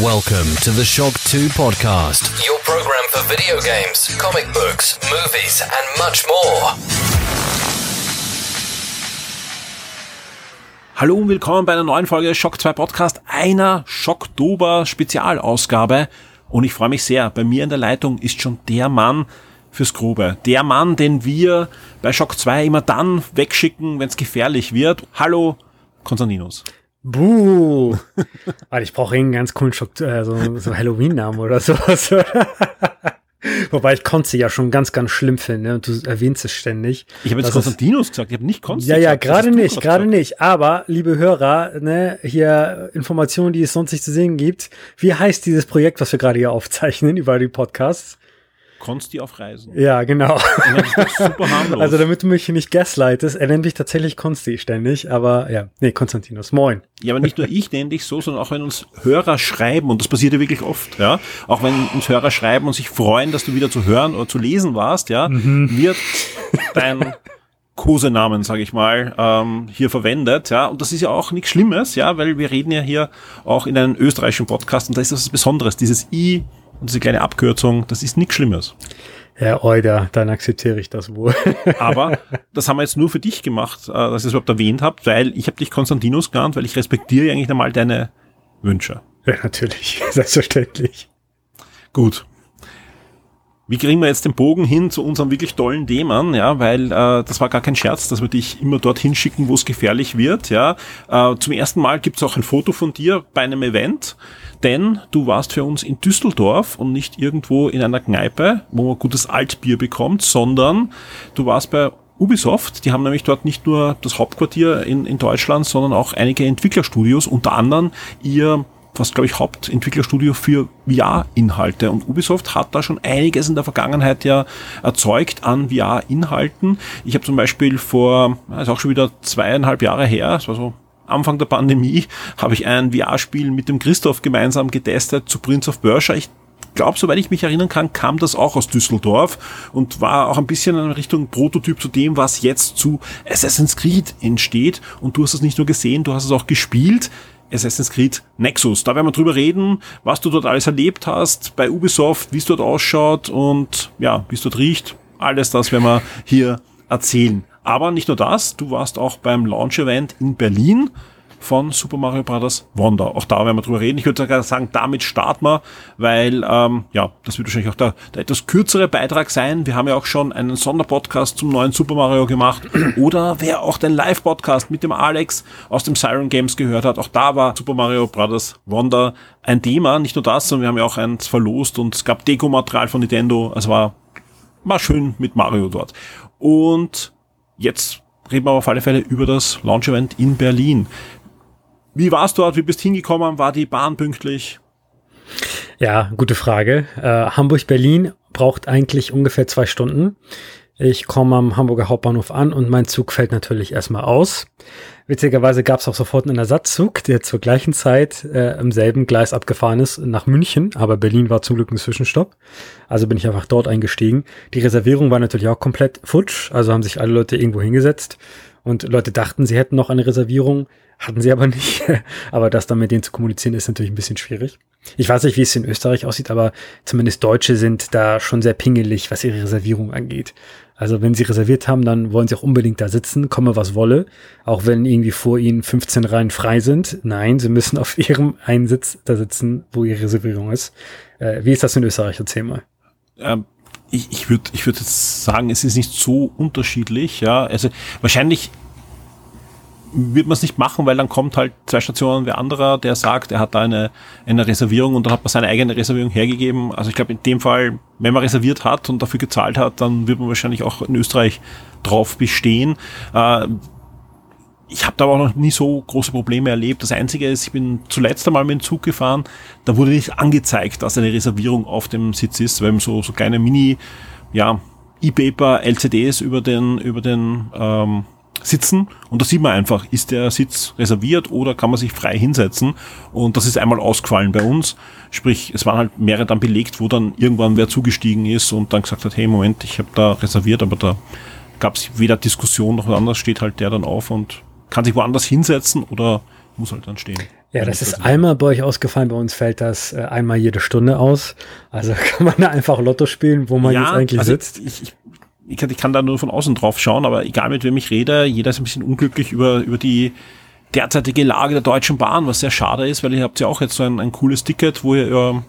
Welcome to the Shock 2 podcast, your program for video games, comic books, movies, and much more. Hallo und willkommen bei einer neuen Folge Shock 2 Podcast, einer Schocktober Spezialausgabe. Und ich freue mich sehr. Bei mir in der Leitung ist schon der Mann fürs Grobe. Der Mann, den wir bei Shock 2 immer dann wegschicken, wenn es gefährlich wird. Hallo, Konstantinos. Buh. Warte, ich brauche einen ganz coolen Schock, äh, so, so Halloween-Namen oder sowas. Wobei ich Konzi ja schon ganz, ganz schlimm finde und du erwähnst es ständig. Ich habe jetzt Konstantinos gesagt, ich habe nicht Konzi Ja, ja, gerade nicht, gerade nicht. Aber, liebe Hörer, ne, hier Informationen, die es sonst nicht zu sehen gibt. Wie heißt dieses Projekt, was wir gerade hier aufzeichnen über die Podcasts? Konsti auf Reisen. Ja, genau. Super harmlos. Also damit du mich hier nicht gaslightest, er nennt mich tatsächlich Konsti ständig, aber ja, nee, Konstantinos, moin. Ja, aber nicht nur ich nenne dich so, sondern auch wenn uns Hörer schreiben, und das passiert ja wirklich oft, ja, auch wenn uns Hörer schreiben und sich freuen, dass du wieder zu hören oder zu lesen warst, ja, wird dein Kosenamen, sage ich mal, ähm, hier verwendet, ja, und das ist ja auch nichts Schlimmes, ja, weil wir reden ja hier auch in einem österreichischen Podcast und da ist das was Besonderes, dieses I und diese kleine Abkürzung, das ist nichts Schlimmes. Herr Euder, dann akzeptiere ich das wohl. Aber das haben wir jetzt nur für dich gemacht, äh, dass ihr es überhaupt erwähnt habt, weil ich habe dich Konstantinos genannt, weil ich respektiere eigentlich einmal deine Wünsche. ja, natürlich, selbstverständlich. Gut. Wie kriegen wir jetzt den Bogen hin zu unserem wirklich tollen Themen, ja, weil äh, das war gar kein Scherz, dass wir dich immer dorthin schicken, wo es gefährlich wird, ja. Äh, zum ersten Mal gibt's auch ein Foto von dir bei einem Event, denn du warst für uns in Düsseldorf und nicht irgendwo in einer Kneipe, wo man gutes Altbier bekommt, sondern du warst bei Ubisoft, die haben nämlich dort nicht nur das Hauptquartier in, in Deutschland, sondern auch einige Entwicklerstudios, unter anderem ihr fast, glaube ich, Hauptentwicklerstudio für VR-Inhalte. Und Ubisoft hat da schon einiges in der Vergangenheit ja erzeugt an VR-Inhalten. Ich habe zum Beispiel vor, ist auch schon wieder zweieinhalb Jahre her, das war so Anfang der Pandemie, habe ich ein VR-Spiel mit dem Christoph gemeinsam getestet zu Prince of Persia. Ich glaube, soweit ich mich erinnern kann, kam das auch aus Düsseldorf und war auch ein bisschen in Richtung Prototyp zu dem, was jetzt zu Assassin's Creed entsteht. Und du hast es nicht nur gesehen, du hast es auch gespielt. Assassin's Creed Nexus. Da werden wir drüber reden, was du dort alles erlebt hast bei Ubisoft, wie es dort ausschaut und ja, wie es dort riecht. Alles das werden wir hier erzählen. Aber nicht nur das, du warst auch beim Launch-Event in Berlin von Super Mario Bros. Wonder. Auch da werden wir drüber reden. Ich würde sogar sagen, damit starten wir, weil ähm, ja, das wird wahrscheinlich auch der, der etwas kürzere Beitrag sein. Wir haben ja auch schon einen Sonderpodcast zum neuen Super Mario gemacht. Oder wer auch den Live-Podcast mit dem Alex aus dem Siren Games gehört hat, auch da war Super Mario Bros. Wonder ein Thema. Nicht nur das, sondern wir haben ja auch eins verlost und es gab Deko-Material von Nintendo. Also war, war schön mit Mario dort. Und jetzt reden wir auf alle Fälle über das Launch-Event in Berlin. Wie war's dort? Wie bist hingekommen? War die Bahn pünktlich? Ja, gute Frage. Äh, Hamburg-Berlin braucht eigentlich ungefähr zwei Stunden. Ich komme am Hamburger Hauptbahnhof an und mein Zug fällt natürlich erstmal aus. Witzigerweise gab es auch sofort einen Ersatzzug, der zur gleichen Zeit äh, im selben Gleis abgefahren ist nach München, aber Berlin war zum Glück ein Zwischenstopp. Also bin ich einfach dort eingestiegen. Die Reservierung war natürlich auch komplett futsch, also haben sich alle Leute irgendwo hingesetzt und Leute dachten, sie hätten noch eine Reservierung, hatten sie aber nicht. aber das dann mit denen zu kommunizieren ist natürlich ein bisschen schwierig. Ich weiß nicht, wie es in Österreich aussieht, aber zumindest Deutsche sind da schon sehr pingelig, was ihre Reservierung angeht. Also wenn sie reserviert haben, dann wollen sie auch unbedingt da sitzen, komme was wolle. Auch wenn irgendwie vor ihnen 15 Reihen frei sind. Nein, sie müssen auf ihrem einen Sitz da sitzen, wo ihre Reservierung ist. Äh, wie ist das in Österreich? Erzähl mal. Ähm, ich ich würde ich würd jetzt sagen, es ist nicht so unterschiedlich. Ja, also wahrscheinlich wird man es nicht machen, weil dann kommt halt zwei Stationen wer anderer, der sagt, er hat da eine, eine Reservierung und dann hat man seine eigene Reservierung hergegeben. Also ich glaube, in dem Fall, wenn man reserviert hat und dafür gezahlt hat, dann wird man wahrscheinlich auch in Österreich drauf bestehen. Äh, ich habe da aber auch noch nie so große Probleme erlebt. Das Einzige ist, ich bin zuletzt einmal mit dem Zug gefahren, da wurde nicht angezeigt, dass eine Reservierung auf dem Sitz ist, weil so, so kleine Mini, ja, E-Paper, LCDs über den, über den ähm, sitzen und da sieht man einfach, ist der Sitz reserviert oder kann man sich frei hinsetzen und das ist einmal ausgefallen bei uns. Sprich, es waren halt mehrere dann belegt, wo dann irgendwann wer zugestiegen ist und dann gesagt hat, hey Moment, ich habe da reserviert, aber da gab es weder Diskussion noch was anderes, steht halt der dann auf und kann sich woanders hinsetzen oder muss halt dann stehen. Ja, das ist einmal bei euch ausgefallen. Bei uns fällt das äh, einmal jede Stunde aus. Also kann man da einfach Lotto spielen, wo man ja, jetzt eigentlich also sitzt. Ich, ich, ich, kann, ich kann da nur von außen drauf schauen, aber egal mit wem ich rede, jeder ist ein bisschen unglücklich über, über die derzeitige Lage der Deutschen Bahn, was sehr schade ist, weil ihr habt ja auch jetzt so ein, ein cooles Ticket, wo ihr ja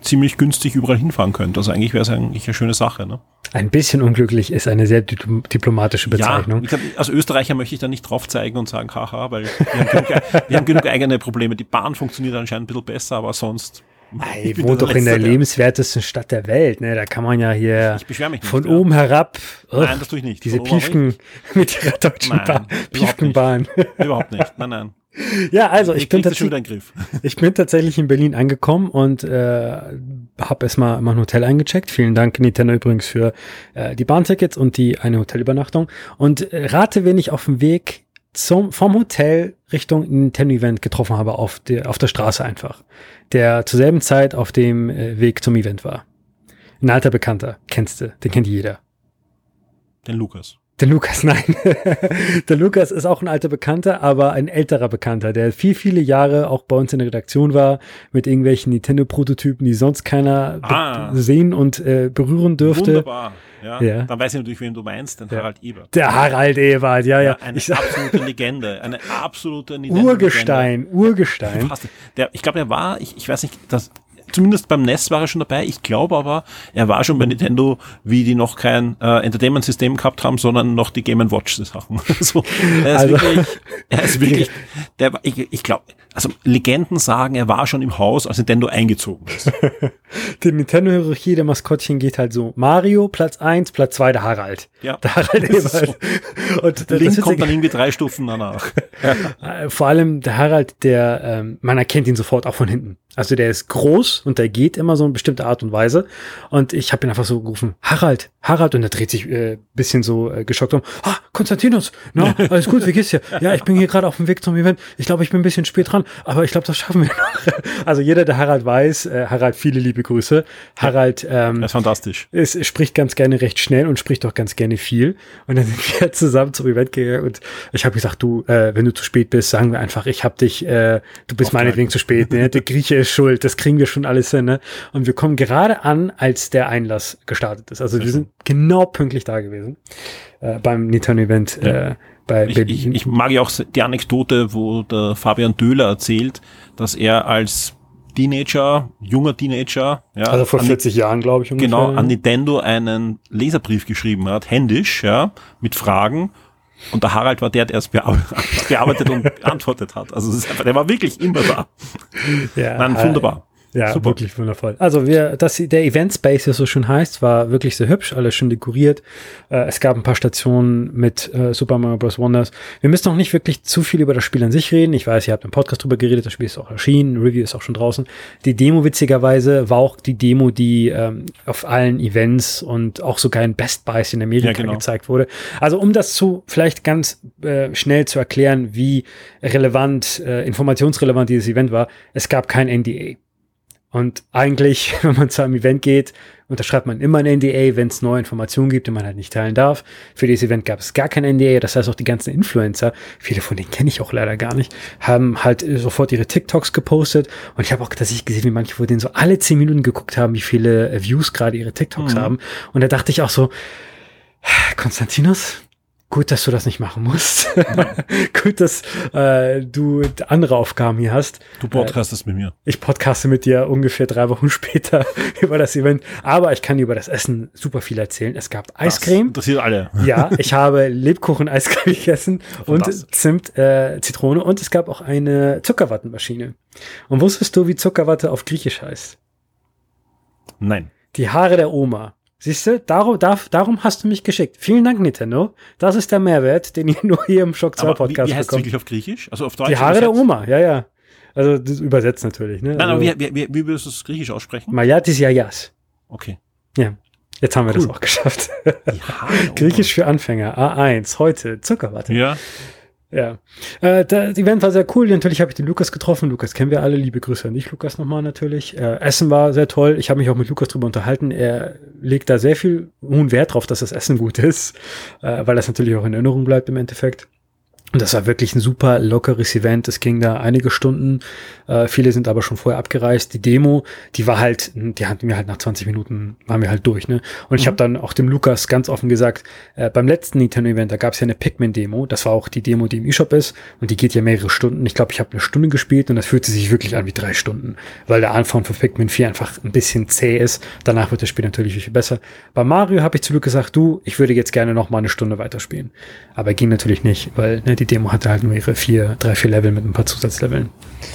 ziemlich günstig überall hinfahren könnt. Also eigentlich wäre es eigentlich eine schöne Sache. Ne? Ein bisschen unglücklich ist eine sehr diplomatische Bezeichnung. Ja, als Österreicher möchte ich da nicht drauf zeigen und sagen, haha, weil wir haben, genug, wir haben genug eigene Probleme. Die Bahn funktioniert anscheinend ein bisschen besser, aber sonst ich wohnt doch in der lebenswertesten Stadt der Welt, ne? Da kann man ja hier nicht, von ja. oben herab. Oh, nein, das tue ich nicht. Diese Piefken mit ihrer deutschen nein, Piefkenbahn. Überhaupt nicht. Nein, nein. Ja, also ich, ich bin tatsächlich, ich bin tatsächlich in Berlin angekommen und äh, habe erstmal mal ein Hotel eingecheckt. Vielen Dank Nintendo übrigens für äh, die Bahntickets und die eine Hotelübernachtung. Und äh, rate, wen ich auf dem Weg zum vom Hotel Richtung Nintendo Event getroffen habe auf der auf der Straße einfach, der zur selben Zeit auf dem äh, Weg zum Event war. Ein alter Bekannter, kennst du, den kennt jeder. Den Lukas. Der Lukas, nein. der Lukas ist auch ein alter Bekannter, aber ein älterer Bekannter, der viel, viele Jahre auch bei uns in der Redaktion war, mit irgendwelchen Nintendo-Prototypen, die sonst keiner ah. sehen und äh, berühren dürfte. Wunderbar. Ja, ja. Dann weiß ich natürlich, wen du meinst, den ja. Harald Ebert. Der Harald Ebert, ja, ja. eine ich absolute Legende, eine absolute Nintendo Urgestein, Urgestein. Der, ich glaube, er war, ich, ich weiß nicht, das, zumindest beim NES war er schon dabei. Ich glaube aber, er war schon bei Nintendo, wie die noch kein äh, Entertainment-System gehabt haben, sondern noch die Game Watch-Sachen. so, er ist also, wirklich, er ist wirklich, der, ich, ich glaube, also Legenden sagen, er war schon im Haus, als Nintendo eingezogen ist. die Nintendo-Hierarchie der Maskottchen geht halt so. Mario, Platz eins, Platz zwei der Harald. Ja. Der Harald Ebert. So. Und Link kommt dann irgendwie drei Stufen danach. Äh, vor allem der Harald, der, ähm, man erkennt ihn sofort auch von hinten. Also der ist groß und der geht immer so eine bestimmte Art und Weise. Und ich habe ihn einfach so gerufen, Harald, Harald. Und er dreht sich äh, bisschen so äh, geschockt um. Ah, Konstantinos, na, no, alles gut, wie geht's dir? Ja, ich bin hier gerade auf dem Weg zum Event. Ich glaube, ich bin ein bisschen spät dran, aber ich glaube, das schaffen wir noch. Also jeder, der Harald weiß, äh, Harald, viele liebe Grüße. Harald ähm, das ist fantastisch. Ist, spricht ganz gerne recht schnell und spricht auch ganz gerne viel. Und dann sind wir zusammen zum Event gegangen und ich habe gesagt, du, äh, wenn du zu spät bist, sagen wir einfach, ich habe dich, äh, du bist meinetwegen zu spät. Ne? Der Grieche ist schuld, das kriegen wir schon alles hin. Ne? Und wir kommen gerade an, als der Einlass gestartet ist. Also wir sind genau pünktlich da gewesen äh, beim Nintendo-Event. Ja. Äh, bei ich, ich, ich, mag ja auch die Anekdote, wo der Fabian Döhler erzählt, dass er als Teenager, junger Teenager, ja, also vor 40 Jahren, glaube ich, ungefähr. genau, an Nintendo einen Leserbrief geschrieben hat, händisch, ja, mit Fragen und der Harald war der, der es bearbeitet und beantwortet hat. Also einfach, der war wirklich immer da. Ja, Nein, wunderbar. Ja, Super. wirklich wundervoll. Also wir, dass der Event Space, wie so schön heißt, war wirklich sehr hübsch, alles schön dekoriert. Äh, es gab ein paar Stationen mit äh, Super Mario Bros. Wonders. Wir müssen noch nicht wirklich zu viel über das Spiel an sich reden. Ich weiß, ihr habt im Podcast drüber geredet, das Spiel ist auch erschienen, Review ist auch schon draußen. Die Demo witzigerweise war auch die Demo, die ähm, auf allen Events und auch sogar in Best Buys in Amerika ja, genau. gezeigt wurde. Also um das zu vielleicht ganz äh, schnell zu erklären, wie relevant, äh, informationsrelevant dieses Event war, es gab kein NDA. Und eigentlich, wenn man zu einem Event geht, unterschreibt man immer ein NDA, wenn es neue Informationen gibt, die man halt nicht teilen darf. Für dieses Event gab es gar kein NDA, das heißt auch die ganzen Influencer, viele von denen kenne ich auch leider gar nicht, haben halt sofort ihre TikToks gepostet und ich habe auch tatsächlich gesehen, wie manche von denen so alle zehn Minuten geguckt haben, wie viele Views gerade ihre TikToks mhm. haben. Und da dachte ich auch so, Konstantinos, Gut, dass du das nicht machen musst. Gut, dass äh, du andere Aufgaben hier hast. Du podcastest äh, mit mir. Ich podcaste mit dir ungefähr drei Wochen später über das Event. Aber ich kann dir über das Essen super viel erzählen. Es gab Eiscreme. Das interessiert alle. ja, ich habe Lebkuchen-Eiscreme gegessen und Zimt, äh, Zitrone. Und es gab auch eine Zuckerwattenmaschine. Und wusstest du, wie Zuckerwatte auf Griechisch heißt? Nein. Die Haare der Oma. Siehst du, darum, darf, darum hast du mich geschickt. Vielen Dank, Nintendo. Das ist der Mehrwert, den ihr nur hier im Shock 2 Podcast wie, wie heißt bekommt. wirklich auf Griechisch? Also auf Deutsch? Die Haare der Oma, ja, ja. Also das übersetzt natürlich. Ne? Nein, also, aber wie, wie, wie, wie würdest du es griechisch aussprechen? Mayatis Yayas. Okay. Ja. Jetzt haben wir cool. das auch geschafft. Griechisch für Anfänger. A1. Heute. Zuckerwatte. Ja. Ja. Äh, das Event war sehr cool. Natürlich habe ich den Lukas getroffen. Lukas kennen wir alle. Liebe Grüße an dich, Lukas, nochmal natürlich. Äh, Essen war sehr toll. Ich habe mich auch mit Lukas drüber unterhalten. Er legt da sehr viel hohen Wert drauf, dass das Essen gut ist, äh, weil das natürlich auch in Erinnerung bleibt im Endeffekt. Und das war wirklich ein super lockeres Event. Es ging da einige Stunden. Äh, viele sind aber schon vorher abgereist. Die Demo, die war halt, die hatten wir halt nach 20 Minuten, waren wir halt durch. Ne? Und ich mhm. habe dann auch dem Lukas ganz offen gesagt, äh, beim letzten Nintendo-Event, da gab es ja eine Pikmin-Demo. Das war auch die Demo, die im eShop ist. Und die geht ja mehrere Stunden. Ich glaube, ich habe eine Stunde gespielt und das fühlte sich wirklich an wie drei Stunden. Weil der Anfang von Pikmin 4 einfach ein bisschen zäh ist. Danach wird das Spiel natürlich viel besser. Bei Mario habe ich zu Glück gesagt, du, ich würde jetzt gerne noch mal eine Stunde weiterspielen. Aber ging natürlich nicht, weil ne, die Demo hatte halt nur ihre vier, drei, vier Level mit ein paar Zusatzleveln.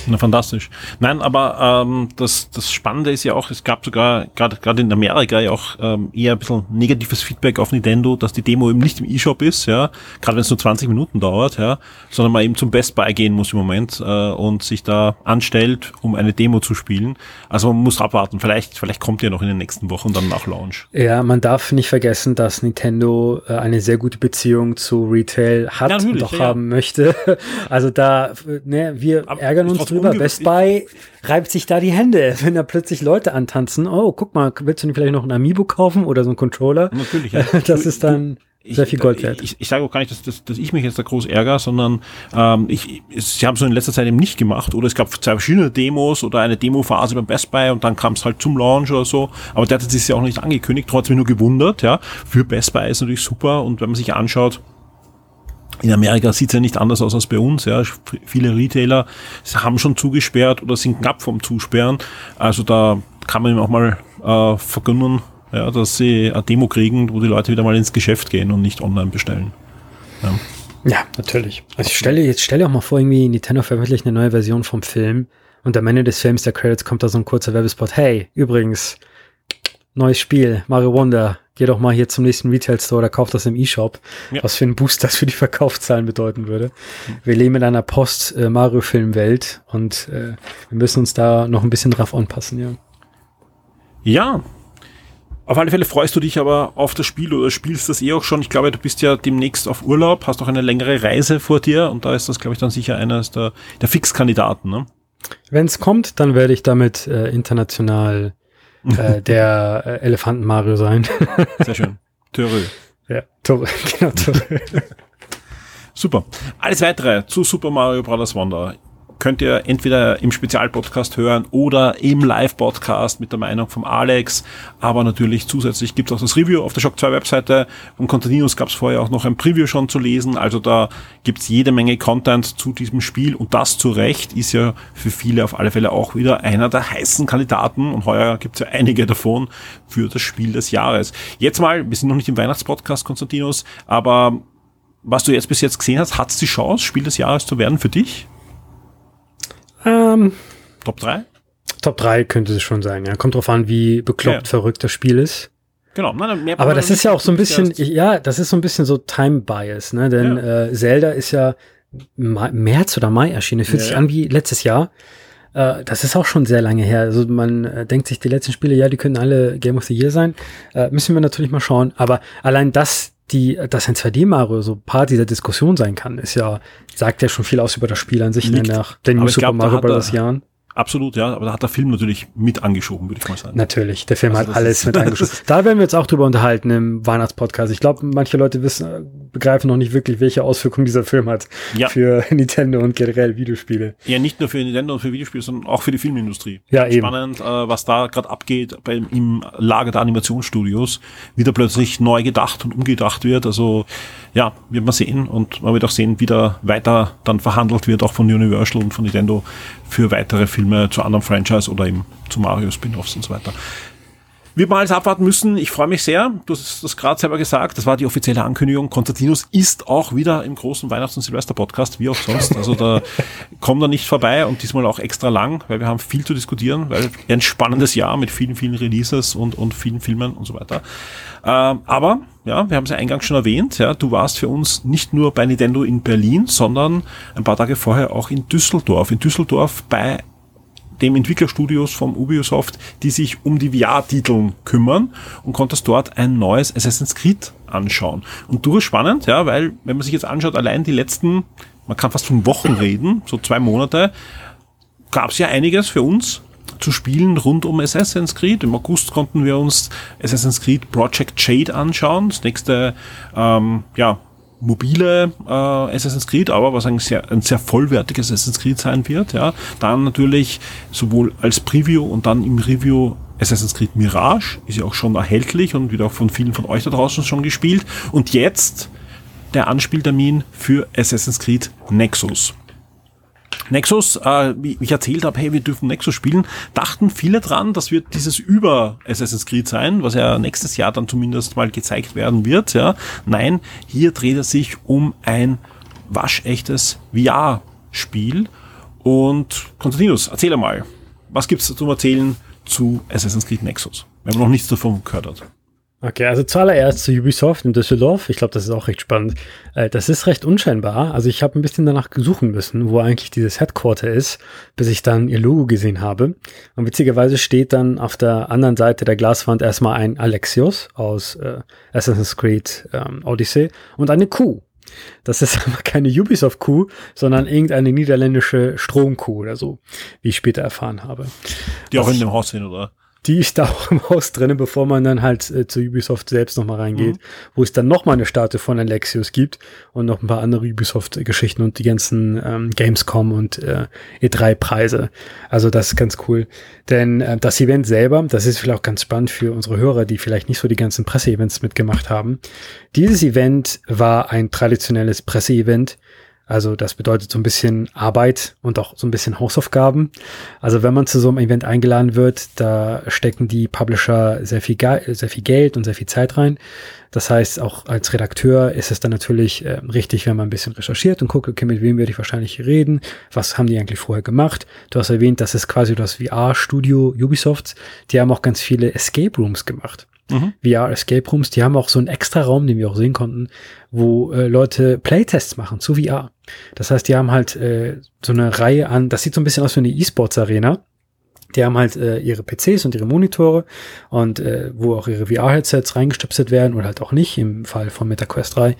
Na, fantastisch. Nein, aber ähm, das, das Spannende ist ja auch, es gab sogar gerade in Amerika ja auch ähm, eher ein bisschen negatives Feedback auf Nintendo, dass die Demo eben nicht im E-Shop ist, ja, gerade wenn es nur 20 Minuten dauert, ja, sondern man eben zum Best Buy gehen muss im Moment äh, und sich da anstellt, um eine Demo zu spielen. Also man muss abwarten. Vielleicht, vielleicht kommt ja noch in den nächsten Wochen dann nach Launch. Ja, man darf nicht vergessen, dass Nintendo äh, eine sehr gute Beziehung zu Retail hat ja, und auch ja, haben möchte. Also da, ne, wir Aber ärgern uns drüber. Best Buy reibt sich da die Hände, wenn da plötzlich Leute antanzen. Oh, guck mal, willst du vielleicht noch ein Amiibo kaufen oder so ein Controller? Natürlich, ja. Das ist dann sehr viel Gold wert. Ich, ich, ich sage auch gar nicht, dass, dass, dass ich mich jetzt da groß ärgere, sondern ähm, ich, sie haben es in letzter Zeit eben nicht gemacht. Oder es gab zwei verschiedene Demos oder eine Demo-Phase beim Best Buy und dann kam es halt zum Launch oder so. Aber der hat sich ja auch nicht angekündigt, trotzdem nur gewundert. Ja, Für Best Buy ist natürlich super und wenn man sich anschaut, in Amerika sieht es ja nicht anders aus als bei uns. Ja. Viele Retailer haben schon zugesperrt oder sind knapp vom Zusperren. Also da kann man ihm auch mal äh, vergönnen, ja, dass sie eine Demo kriegen, wo die Leute wieder mal ins Geschäft gehen und nicht online bestellen. Ja, ja natürlich. Also ich stelle jetzt stelle auch mal vor, irgendwie Nintendo veröffentlicht eine neue Version vom Film und am Ende des Films der Credits kommt da so ein kurzer Werbespot. Hey, übrigens, neues Spiel, Mario Wonder, geh doch mal hier zum nächsten Retail Store oder kauf das im E-Shop. Ja. Was für ein Boost das für die Verkaufszahlen bedeuten würde. Wir leben in einer Post-Mario-Film-Welt und äh, wir müssen uns da noch ein bisschen drauf anpassen, ja. Ja. Auf alle Fälle freust du dich aber auf das Spiel oder spielst das eh auch schon. Ich glaube, du bist ja demnächst auf Urlaub, hast auch eine längere Reise vor dir und da ist das, glaube ich, dann sicher einer der, der Fixkandidaten. Ne? Wenn es kommt, dann werde ich damit äh, international äh, der äh, Elefanten Mario sein. Sehr schön. Törö. Ja, Törö, genau, Törö. Super. Alles weitere zu Super Mario Bros. Wonder könnt ihr entweder im Spezialpodcast hören oder im Live-Podcast mit der Meinung vom Alex. Aber natürlich zusätzlich gibt es auch das Review auf der Shock 2 Webseite. Von Constantinus gab es vorher auch noch ein Preview schon zu lesen. Also da gibt es jede Menge Content zu diesem Spiel. Und das zu Recht ist ja für viele auf alle Fälle auch wieder einer der heißen Kandidaten. Und heuer gibt es ja einige davon für das Spiel des Jahres. Jetzt mal, wir sind noch nicht im Weihnachtspodcast, Konstantinos, aber was du jetzt bis jetzt gesehen hast, hat es die Chance, Spiel des Jahres zu werden für dich? Ähm, Top 3? Top 3 könnte es schon sein, ja. Kommt drauf an, wie bekloppt ja. verrückt das Spiel ist. Genau. Nein, mehr Aber das ist ja auch so ein bisschen, ja, das ist so ein bisschen so Time Bias, ne? Denn ja. äh, Zelda ist ja März oder Mai erschienen. Fühlt ja. sich an wie letztes Jahr. Äh, das ist auch schon sehr lange her. Also man äh, denkt sich, die letzten Spiele, ja, die können alle Game of the Year sein. Äh, müssen wir natürlich mal schauen. Aber allein das, die, dass ein 2D-Mario so Part dieser Diskussion sein kann, ist ja, sagt ja schon viel aus über das Spiel an sich, ne, nach den New Super Mario Bros. Jahren. Absolut, ja, aber da hat der Film natürlich mit angeschoben, würde ich mal sagen. Natürlich, der Film also hat alles mit angeschoben. da werden wir uns auch drüber unterhalten im Weihnachtspodcast. Ich glaube, manche Leute wissen, begreifen noch nicht wirklich, welche Auswirkungen dieser Film hat ja. für Nintendo und generell Videospiele. Ja, nicht nur für Nintendo und für Videospiele, sondern auch für die Filmindustrie. Ja, eben. Spannend, äh, was da gerade abgeht beim, im Lager der Animationsstudios, wie da plötzlich neu gedacht und umgedacht wird. Also ja, wird man sehen und man wird auch sehen, wie da weiter dann verhandelt wird, auch von Universal und von Nintendo für weitere Filme zu anderen Franchise oder eben zu Mario Spin-offs und so weiter. Wird man alles abwarten müssen. Ich freue mich sehr. Du hast das gerade selber gesagt. Das war die offizielle Ankündigung. Konstantinus ist auch wieder im großen Weihnachts- und Silvester-Podcast, wie auch sonst. Also da kommt er nicht vorbei und diesmal auch extra lang, weil wir haben viel zu diskutieren, weil ein spannendes Jahr mit vielen, vielen Releases und, und vielen Filmen und so weiter. Ähm, aber, ja, wir haben es ja eingangs schon erwähnt, ja, du warst für uns nicht nur bei Nintendo in Berlin, sondern ein paar Tage vorher auch in Düsseldorf. In Düsseldorf bei dem Entwicklerstudios vom Ubisoft, die sich um die VR-Titeln kümmern und konntest dort ein neues Assassin's Creed anschauen. Und du spannend, ja, weil wenn man sich jetzt anschaut, allein die letzten, man kann fast von Wochen reden, so zwei Monate, gab es ja einiges für uns zu spielen rund um Assassin's Creed. Im August konnten wir uns Assassin's Creed Project Jade anschauen. Das nächste, ähm, ja, mobile äh, Assassin's Creed, aber was ein sehr, ein sehr vollwertiges Assassin's Creed sein wird. Ja, dann natürlich sowohl als Preview und dann im Review Assassin's Creed Mirage ist ja auch schon erhältlich und wird auch von vielen von euch da draußen schon gespielt. Und jetzt der Anspieltermin für Assassin's Creed Nexus. Nexus, äh, wie ich erzählt habe, hey, wir dürfen Nexus spielen, dachten viele dran, das wird dieses über Assassin's Creed sein, was ja nächstes Jahr dann zumindest mal gezeigt werden wird. Ja. Nein, hier dreht es sich um ein waschechtes VR-Spiel. Und Konstantinus, erzähl mal, was gibt's zum Erzählen zu Assassin's Creed Nexus, wenn man noch nichts davon gehört hat? Okay, also zuallererst zu Ubisoft in Düsseldorf. Ich glaube, das ist auch recht spannend. Äh, das ist recht unscheinbar. Also ich habe ein bisschen danach suchen müssen, wo eigentlich dieses Headquarter ist, bis ich dann ihr Logo gesehen habe. Und witzigerweise steht dann auf der anderen Seite der Glaswand erstmal ein Alexios aus äh, Assassin's Creed ähm, Odyssey und eine Kuh. Das ist aber keine Ubisoft-Kuh, sondern irgendeine niederländische Strom-Kuh oder so, wie ich später erfahren habe. Die auch in dem Haus sind, oder? Die ist da auch im Haus drin, bevor man dann halt äh, zu Ubisoft selbst nochmal reingeht, mhm. wo es dann nochmal eine Statue von Alexios gibt und noch ein paar andere Ubisoft-Geschichten und die ganzen ähm, Gamescom und äh, E3-Preise. Also das ist ganz cool. Denn äh, das Event selber, das ist vielleicht auch ganz spannend für unsere Hörer, die vielleicht nicht so die ganzen Presseevents mitgemacht haben. Dieses Event war ein traditionelles Presseevent also das bedeutet so ein bisschen Arbeit und auch so ein bisschen Hausaufgaben. Also wenn man zu so einem Event eingeladen wird, da stecken die Publisher sehr viel, sehr viel Geld und sehr viel Zeit rein. Das heißt, auch als Redakteur ist es dann natürlich äh, richtig, wenn man ein bisschen recherchiert und guckt, okay, mit wem werde ich wahrscheinlich reden? Was haben die eigentlich vorher gemacht? Du hast erwähnt, das ist quasi das VR-Studio Ubisofts. Die haben auch ganz viele Escape Rooms gemacht. Mhm. VR Escape Rooms, die haben auch so einen extra Raum, den wir auch sehen konnten, wo äh, Leute Playtests machen zu VR. Das heißt, die haben halt äh, so eine Reihe an, das sieht so ein bisschen aus wie eine E-Sports Arena. Die haben halt äh, ihre PCs und ihre Monitore und äh, wo auch ihre VR-Headsets reingestöpselt werden oder halt auch nicht, im Fall von MetaQuest 3.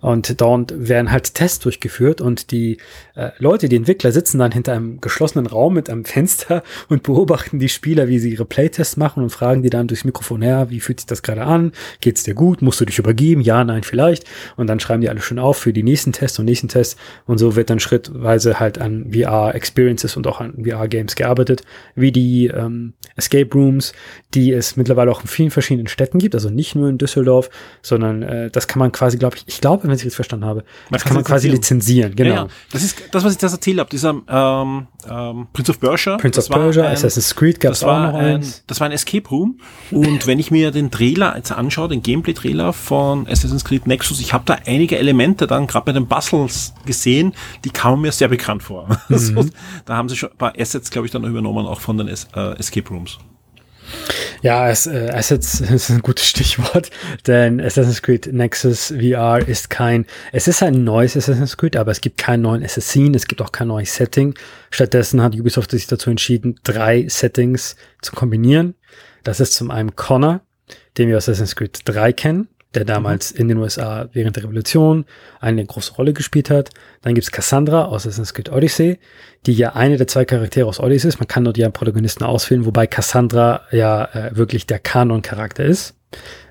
Und dort werden halt Tests durchgeführt und die äh, Leute, die Entwickler, sitzen dann hinter einem geschlossenen Raum mit einem Fenster und beobachten die Spieler, wie sie ihre Playtests machen und fragen die dann durchs Mikrofon her, wie fühlt sich das gerade an? Geht's dir gut? Musst du dich übergeben? Ja, nein, vielleicht. Und dann schreiben die alle schon auf für die nächsten Tests und nächsten Tests und so wird dann schrittweise halt an VR-Experiences und auch an VR-Games gearbeitet, wie die ähm, Escape Rooms, die es mittlerweile auch in vielen verschiedenen Städten gibt, also nicht nur in Düsseldorf, sondern äh, das kann man quasi, glaube ich, ich glaube, wenn ich es verstanden habe, das kann man quasi lizenzieren, genau. Ja, ja. Das ist das, was ich das erzählt habe, dieser ähm, ähm, Prince of Persia. Prince of Persia, ein, Assassin's Creed gab es auch noch ein, eins. Das war ein Escape Room und wenn ich mir den Trailer jetzt anschaue, den Gameplay-Trailer von Assassin's Creed Nexus, ich habe da einige Elemente dann gerade bei den Bustles gesehen, die kamen mir sehr bekannt vor. Mhm. da haben sie schon ein paar Assets, glaube ich, dann übernommen, auch von den äh, Escape Rooms. Ja, es, äh, Assets ist ein gutes Stichwort, denn Assassin's Creed Nexus VR ist kein, es ist ein neues Assassin's Creed, aber es gibt keinen neuen Assassin, es gibt auch kein neues Setting. Stattdessen hat Ubisoft sich dazu entschieden, drei Settings zu kombinieren. Das ist zum einen Connor, den wir aus Assassin's Creed 3 kennen der damals mhm. in den USA während der Revolution eine große Rolle gespielt hat. Dann gibt's Cassandra aus Assassin's Creed Odyssey, die ja eine der zwei Charaktere aus Odyssey ist. Man kann dort ja einen Protagonisten auswählen, wobei Cassandra ja äh, wirklich der Kanon-Charakter ist.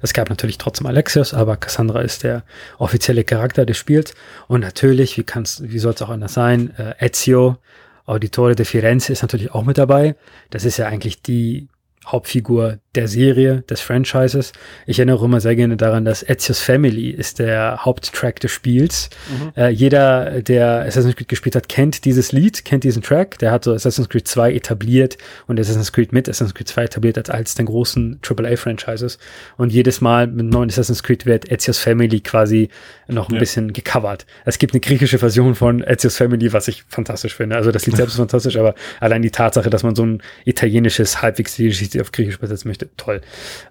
Es gab natürlich trotzdem Alexios, aber Cassandra ist der offizielle Charakter des Spiels. Und natürlich, wie kann's, wie soll es auch anders sein, äh, Ezio, Auditore de Firenze ist natürlich auch mit dabei. Das ist ja eigentlich die Hauptfigur der Serie, des Franchises. Ich erinnere immer sehr gerne daran, dass Ezio's Family ist der Haupttrack des Spiels. Mhm. Äh, jeder, der Assassin's Creed gespielt hat, kennt dieses Lied, kennt diesen Track. Der hat so Assassin's Creed 2 etabliert und Assassin's Creed mit Assassin's Creed 2 etabliert als eines der großen AAA-Franchises. Und jedes Mal mit neuen Assassin's Creed wird Ezio's Family quasi noch ein ja. bisschen gecovert. Es gibt eine griechische Version von Ezio's Family, was ich fantastisch finde. Also das Lied selbst ist fantastisch, aber allein die Tatsache, dass man so ein italienisches, halbwegs auf Griechisch übersetzen möchte, toll.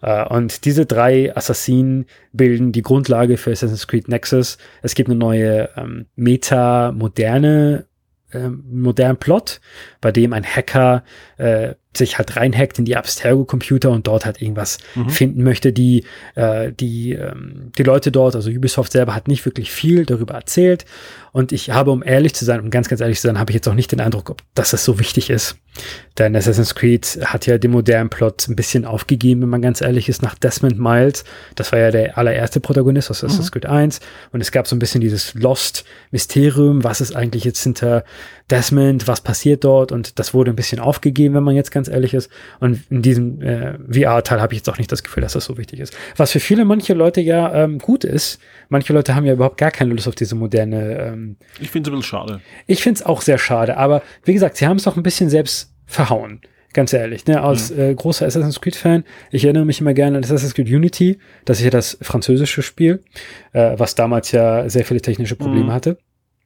Äh, und diese drei Assassinen bilden die Grundlage für Assassin's Creed Nexus. Es gibt eine neue ähm, meta-moderne ähm, modernen Plot, bei dem ein Hacker äh, sich halt reinhackt in die Abstergo-Computer und dort halt irgendwas mhm. finden möchte. Die, äh, die, ähm, die Leute dort, also Ubisoft selber hat nicht wirklich viel darüber erzählt. Und ich habe, um ehrlich zu sein, um ganz, ganz ehrlich zu sein, habe ich jetzt auch nicht den Eindruck, ob, dass das so wichtig ist. Denn Assassin's Creed hat ja den modernen Plot ein bisschen aufgegeben, wenn man ganz ehrlich ist, nach Desmond Miles. Das war ja der allererste Protagonist aus Assassin's mhm. Creed 1. Und es gab so ein bisschen dieses Lost-Mysterium. Was ist eigentlich jetzt hinter Desmond? Was passiert dort? Und das wurde ein bisschen aufgegeben, wenn man jetzt ganz ehrlich ist. Und in diesem äh, VR-Teil habe ich jetzt auch nicht das Gefühl, dass das so wichtig ist. Was für viele manche Leute ja ähm, gut ist. Manche Leute haben ja überhaupt gar keine Lust auf diese moderne ähm, ich finde es ein bisschen schade. Ich finde es auch sehr schade, aber wie gesagt, sie haben es doch ein bisschen selbst verhauen. Ganz ehrlich, ne, als mhm. äh, großer Assassin's Creed-Fan, ich erinnere mich immer gerne an Assassin's Creed Unity, das ist ja das französische Spiel, äh, was damals ja sehr viele technische Probleme mhm. hatte.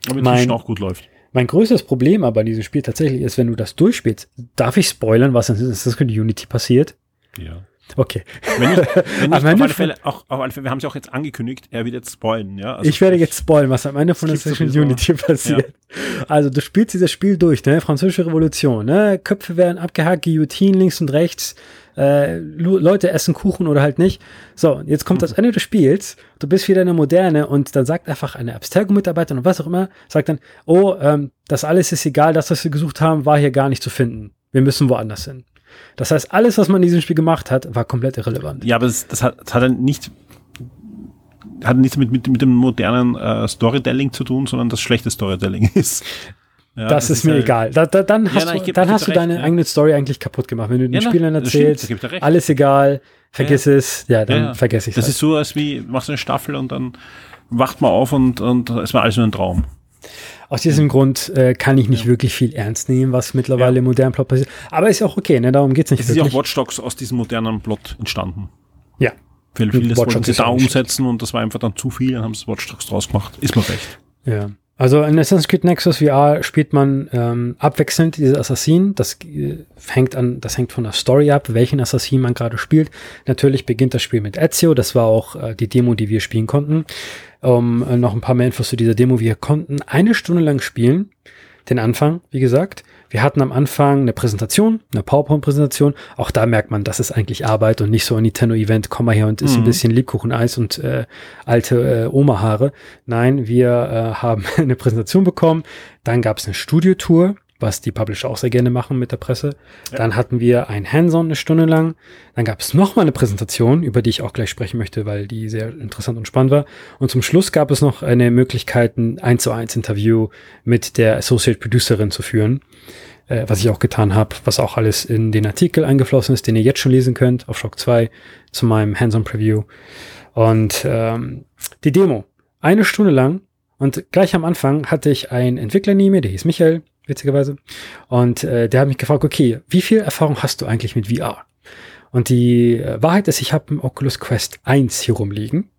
Aber inzwischen auch gut läuft. Mein größtes Problem aber in diesem Spiel tatsächlich ist, wenn du das durchspielst, darf ich spoilern, was in Assassin's Creed Unity passiert? Ja. Okay. Wenn ich, wenn ich auf alle Fälle, auch, auf alle Fälle, wir haben es auch jetzt angekündigt, er wird jetzt spoilen, ja. Also ich werde jetzt spoilen, was am Ende von Assassin's Unity passiert. Ja. Also du spielst dieses Spiel durch, ne? Französische Revolution, ne? Köpfe werden abgehackt, Guillotine links und rechts, äh, Leute essen Kuchen oder halt nicht. So, jetzt kommt das Ende des Spiels, du bist wieder eine Moderne und dann sagt einfach eine Abstergo-Mitarbeiterin und was auch immer, sagt dann, oh, ähm, das alles ist egal, das, was wir gesucht haben, war hier gar nicht zu finden. Wir müssen woanders hin. Das heißt, alles, was man in diesem Spiel gemacht hat, war komplett irrelevant. Ja, aber das, das hat, das hat dann nicht hat nichts mit, mit, mit dem modernen äh, Storytelling zu tun, sondern das schlechte Storytelling ist. Ja, das, das, ist, mir halt egal. Da, da, dann hast, ja, nein, du, dann hast du recht, deine ja. eigene Story eigentlich kaputt gemacht. Wenn du den ja, Spielern erzählst, stimmt, alles egal, vergiss es, ja, dann vergesse ich es. Das halt. ist so, als wie machst du eine Staffel und dann wacht man auf und, und es war alles nur ein Traum. Aus diesem Grund äh, kann ich nicht ja. wirklich viel ernst nehmen, was mittlerweile ja. im modernen Plot passiert. Aber ist auch okay, ne? darum geht's nicht es wirklich. ist ja auch Watch Dogs aus diesem modernen Plot entstanden. Ja. Weil vieles wollten sie da umsetzen und das war einfach dann zu viel, dann haben sie Watch Dogs draus gemacht. Ist mir recht. Ja. Also in Assassin's Creed Nexus VR spielt man ähm, abwechselnd diese Assassinen. Das äh, hängt an, das hängt von der Story ab, welchen Assassin man gerade spielt. Natürlich beginnt das Spiel mit Ezio. Das war auch äh, die Demo, die wir spielen konnten. Um äh, noch ein paar mehr Infos zu dieser Demo. Wir konnten eine Stunde lang spielen. Den Anfang, wie gesagt. Wir hatten am Anfang eine Präsentation, eine PowerPoint-Präsentation. Auch da merkt man, das ist eigentlich Arbeit und nicht so ein Nintendo-Event, komm mal her und isst mhm. ein bisschen Lebkuchen-Eis und äh, alte äh, Oma-Haare. Nein, wir äh, haben eine Präsentation bekommen. Dann gab es eine Studiotour was die Publisher auch sehr gerne machen mit der Presse. Ja. Dann hatten wir ein Hands-on eine Stunde lang. Dann gab es noch mal eine Präsentation, über die ich auch gleich sprechen möchte, weil die sehr interessant und spannend war. Und zum Schluss gab es noch eine Möglichkeit, ein 1 zu 1 Interview mit der Associate Producerin zu führen, äh, was ich auch getan habe, was auch alles in den Artikel eingeflossen ist, den ihr jetzt schon lesen könnt auf Shock 2 zu meinem Hands-on Preview. Und ähm, die Demo, eine Stunde lang. Und gleich am Anfang hatte ich einen Entwickler neben mir, der hieß Michael, witzigerweise. Und äh, der hat mich gefragt, okay, wie viel Erfahrung hast du eigentlich mit VR? Und die äh, Wahrheit ist, ich habe ein Oculus Quest 1 hier rumliegen.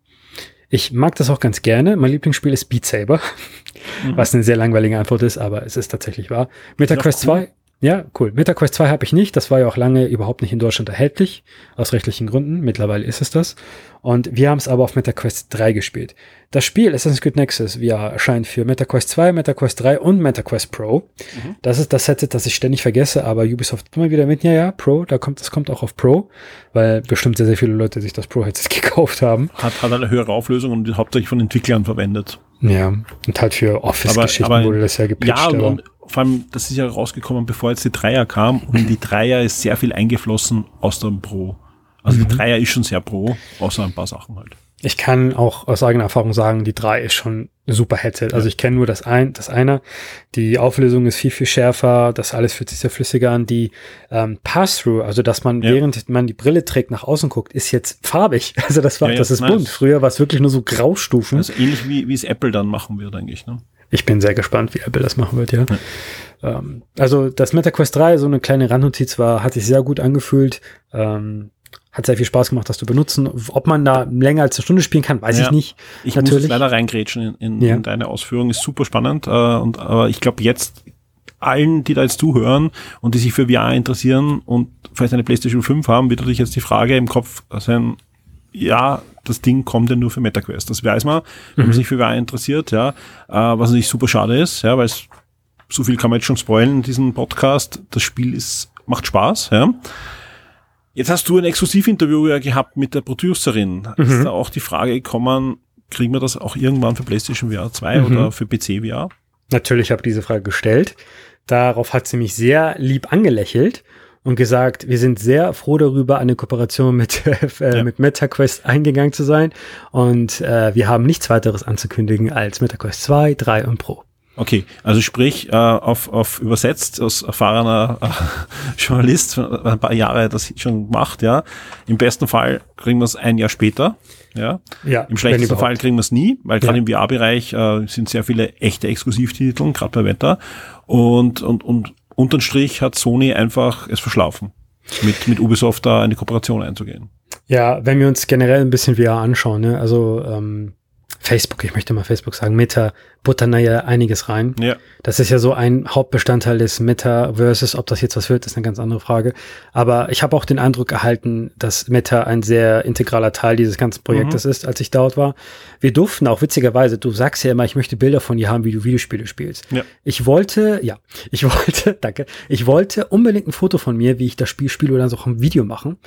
Ich mag das auch ganz gerne. Mein Lieblingsspiel ist Beat Saber, mhm. was eine sehr langweilige Antwort ist, aber es ist tatsächlich wahr. Mit der Quest cool. 2 ja, cool. MetaQuest 2 habe ich nicht. Das war ja auch lange überhaupt nicht in Deutschland erhältlich, aus rechtlichen Gründen. Mittlerweile ist es das. Und wir haben es aber auf MetaQuest 3 gespielt. Das Spiel Assassin's Creed Nexus VR erscheint für MetaQuest 2, MetaQuest 3 und MetaQuest Pro. Mhm. Das ist das Set, das ich ständig vergesse, aber Ubisoft immer wieder mit, ja, ja, Pro, da kommt, das kommt auch auf Pro, weil bestimmt sehr, sehr viele Leute sich das Pro-Headset gekauft haben. Hat, hat eine höhere Auflösung und hauptsächlich von Entwicklern verwendet. Ja, und halt für Office-Geschichten wurde das ja gepitcht. Ja, und, und vor allem, das ist ja rausgekommen, bevor jetzt die Dreier kam und die Dreier ist sehr viel eingeflossen aus dem Pro. Also mhm. die Dreier ist schon sehr Pro, außer ein paar Sachen halt. Ich kann auch aus eigener Erfahrung sagen, die 3 ist schon super Headset. Also ich kenne nur das ein, das eine. Die Auflösung ist viel, viel schärfer. Das alles fühlt sich sehr flüssiger an. Die ähm, Pass-Through, also dass man, ja. während man die Brille trägt, nach außen guckt, ist jetzt farbig. Also das war, ja, das ist nice. bunt. Früher war es wirklich nur so Graustufen. Also ähnlich wie, wie es Apple dann machen wird, eigentlich, ne? Ich bin sehr gespannt, wie Apple das machen wird, ja. ja. Ähm, also das MetaQuest 3, so eine kleine Randnotiz war, hat sich sehr gut angefühlt. Ähm, hat sehr viel Spaß gemacht, das zu benutzen. Ob man da länger als eine Stunde spielen kann, weiß ja, ich nicht. Ich natürlich. muss leider reingrätschen in, in, ja. in deine Ausführung, ist super spannend. Äh, und aber ich glaube jetzt allen, die da jetzt zuhören und die sich für VR interessieren und vielleicht eine PlayStation 5 haben, wird natürlich jetzt die Frage im Kopf sein, ja, das Ding kommt ja nur für MetaQuest. Das weiß man, wenn man mhm. sich für VR interessiert, ja. Äh, was natürlich super schade ist, ja, weil es so viel kann man jetzt schon spoilen in diesem Podcast. Das Spiel ist macht Spaß, ja. Jetzt hast du ein Exklusivinterview ja gehabt mit der Producerin. Mhm. Ist da auch die Frage gekommen, kriegen wir das auch irgendwann für PlayStation VR 2 mhm. oder für PC VR? Natürlich habe ich diese Frage gestellt. Darauf hat sie mich sehr lieb angelächelt und gesagt, wir sind sehr froh darüber, eine Kooperation mit, äh, ja. mit MetaQuest eingegangen zu sein. Und äh, wir haben nichts weiteres anzukündigen als MetaQuest 2, 3 und Pro. Okay, also sprich, äh, auf, auf übersetzt aus erfahrener äh, Journalist, ein paar Jahre das schon gemacht, ja. Im besten Fall kriegen wir es ein Jahr später, ja. ja Im schlechtesten Fall kriegen wir es nie, weil gerade ja. im VR-Bereich äh, sind sehr viele echte Exklusivtitel, gerade bei Wetter. Und, und, und unterm Strich hat Sony einfach es verschlafen, mit, mit Ubisoft da eine Kooperation einzugehen. Ja, wenn wir uns generell ein bisschen VR anschauen, ne, also ähm, Facebook, ich möchte mal Facebook sagen, Meta buttern da ja einiges rein. Ja. Das ist ja so ein Hauptbestandteil des Meta versus, ob das jetzt was wird, ist eine ganz andere Frage. Aber ich habe auch den Eindruck erhalten, dass Meta ein sehr integraler Teil dieses ganzen Projektes mhm. ist, als ich dort war. Wir durften auch witzigerweise, du sagst ja immer, ich möchte Bilder von dir haben, wie du Videospiele spielst. Ja. Ich wollte, ja, ich wollte, danke, ich wollte unbedingt ein Foto von mir, wie ich das Spiel spiele oder so ein Video machen.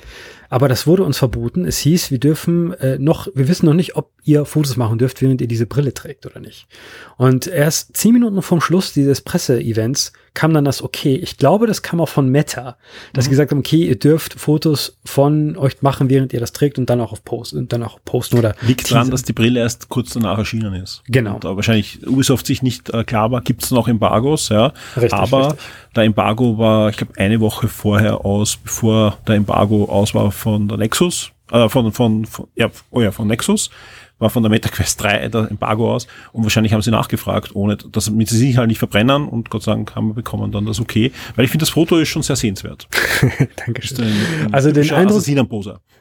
Aber das wurde uns verboten. Es hieß, wir dürfen äh, noch, wir wissen noch nicht, ob ihr Fotos machen dürft, während ihr diese Brille trägt oder nicht. Und erst zehn Minuten vom Schluss dieses Presseevents kam dann das okay. Ich glaube, das kam auch von Meta, dass mhm. sie gesagt haben, okay, ihr dürft Fotos von euch machen, während ihr das trägt und dann auch auf Post und dann auch posten oder liegt daran, dass die Brille erst kurz danach erschienen ist. Genau. Und wahrscheinlich Ubisoft sich nicht äh, klar war, gibt es noch Embargos, ja. Richtig, Aber richtig. der Embargo war, ich glaube, eine Woche vorher aus, bevor der Embargo aus war von der Nexus, äh, von, von, von ja, oh ja, von Nexus war von der MetaQuest 3 der Embargo aus und wahrscheinlich haben sie nachgefragt, ohne, dass damit sie sich halt nicht verbrennen und Gott sei Dank haben wir bekommen dann das okay, weil ich finde, das Foto ist schon sehr sehenswert. Dankeschön. Ein, also den Eindruck,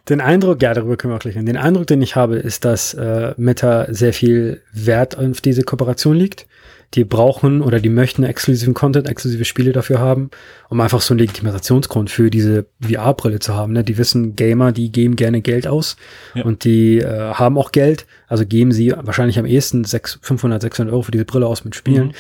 den Eindruck, ja, darüber können wir auch gleich reden. Den Eindruck, den ich habe, ist, dass äh, Meta sehr viel Wert auf diese Kooperation liegt die brauchen oder die möchten exklusiven Content, exklusive Spiele dafür haben, um einfach so einen Legitimationsgrund für diese VR-Brille zu haben. Ne? Die wissen, Gamer, die geben gerne Geld aus ja. und die äh, haben auch Geld, also geben sie wahrscheinlich am ehesten 6, 500, 600 Euro für diese Brille aus mit Spielen. Mhm.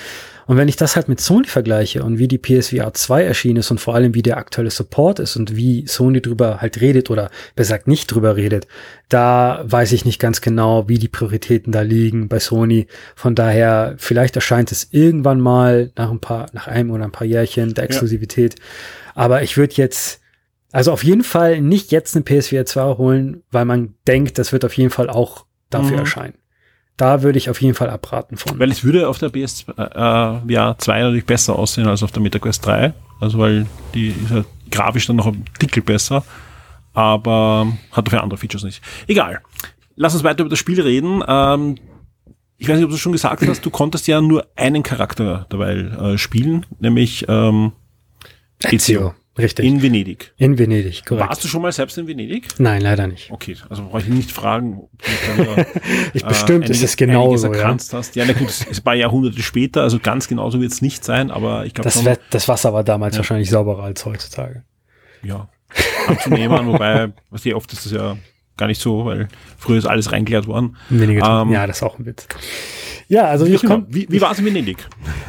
Und wenn ich das halt mit Sony vergleiche und wie die PSVR 2 erschienen ist und vor allem wie der aktuelle Support ist und wie Sony drüber halt redet oder besser gesagt nicht drüber redet, da weiß ich nicht ganz genau, wie die Prioritäten da liegen bei Sony. Von daher, vielleicht erscheint es irgendwann mal nach ein paar, nach einem oder ein paar Jährchen der Exklusivität. Ja. Aber ich würde jetzt, also auf jeden Fall nicht jetzt eine PSVR 2 holen, weil man denkt, das wird auf jeden Fall auch dafür mhm. erscheinen da würde ich auf jeden Fall abraten von. Weil es würde auf der PS äh, ja, 2 natürlich besser aussehen als auf der MetaQuest 3. Also weil die ist ja grafisch dann noch ein Tickel besser, aber hat dafür andere Features nicht. Egal. Lass uns weiter über das Spiel reden. Ähm, ich weiß nicht, ob du schon gesagt hast, du konntest ja nur einen Charakter dabei äh, spielen, nämlich ähm, Ezio. Richtig. In Venedig. In Venedig, korrekt. Warst du schon mal selbst in Venedig? Nein, leider nicht. Okay, also brauche ich nicht fragen. Da, ich bestimmt äh, ist es genauso. Ja. Hast. ja, na gut, es ist ein paar Jahrhunderte später, also ganz genauso wird es nicht sein, aber ich glaube das, das Wasser war damals ja. wahrscheinlich sauberer als heutzutage. Ja, anzunehmen, wobei, was hier oft ist das ja gar nicht so, weil früher ist alles reingeklärt worden. Venedig, ähm, ja, das ist auch ein Witz. Ja, also wie, ich kon wie, wie war es in Venedig?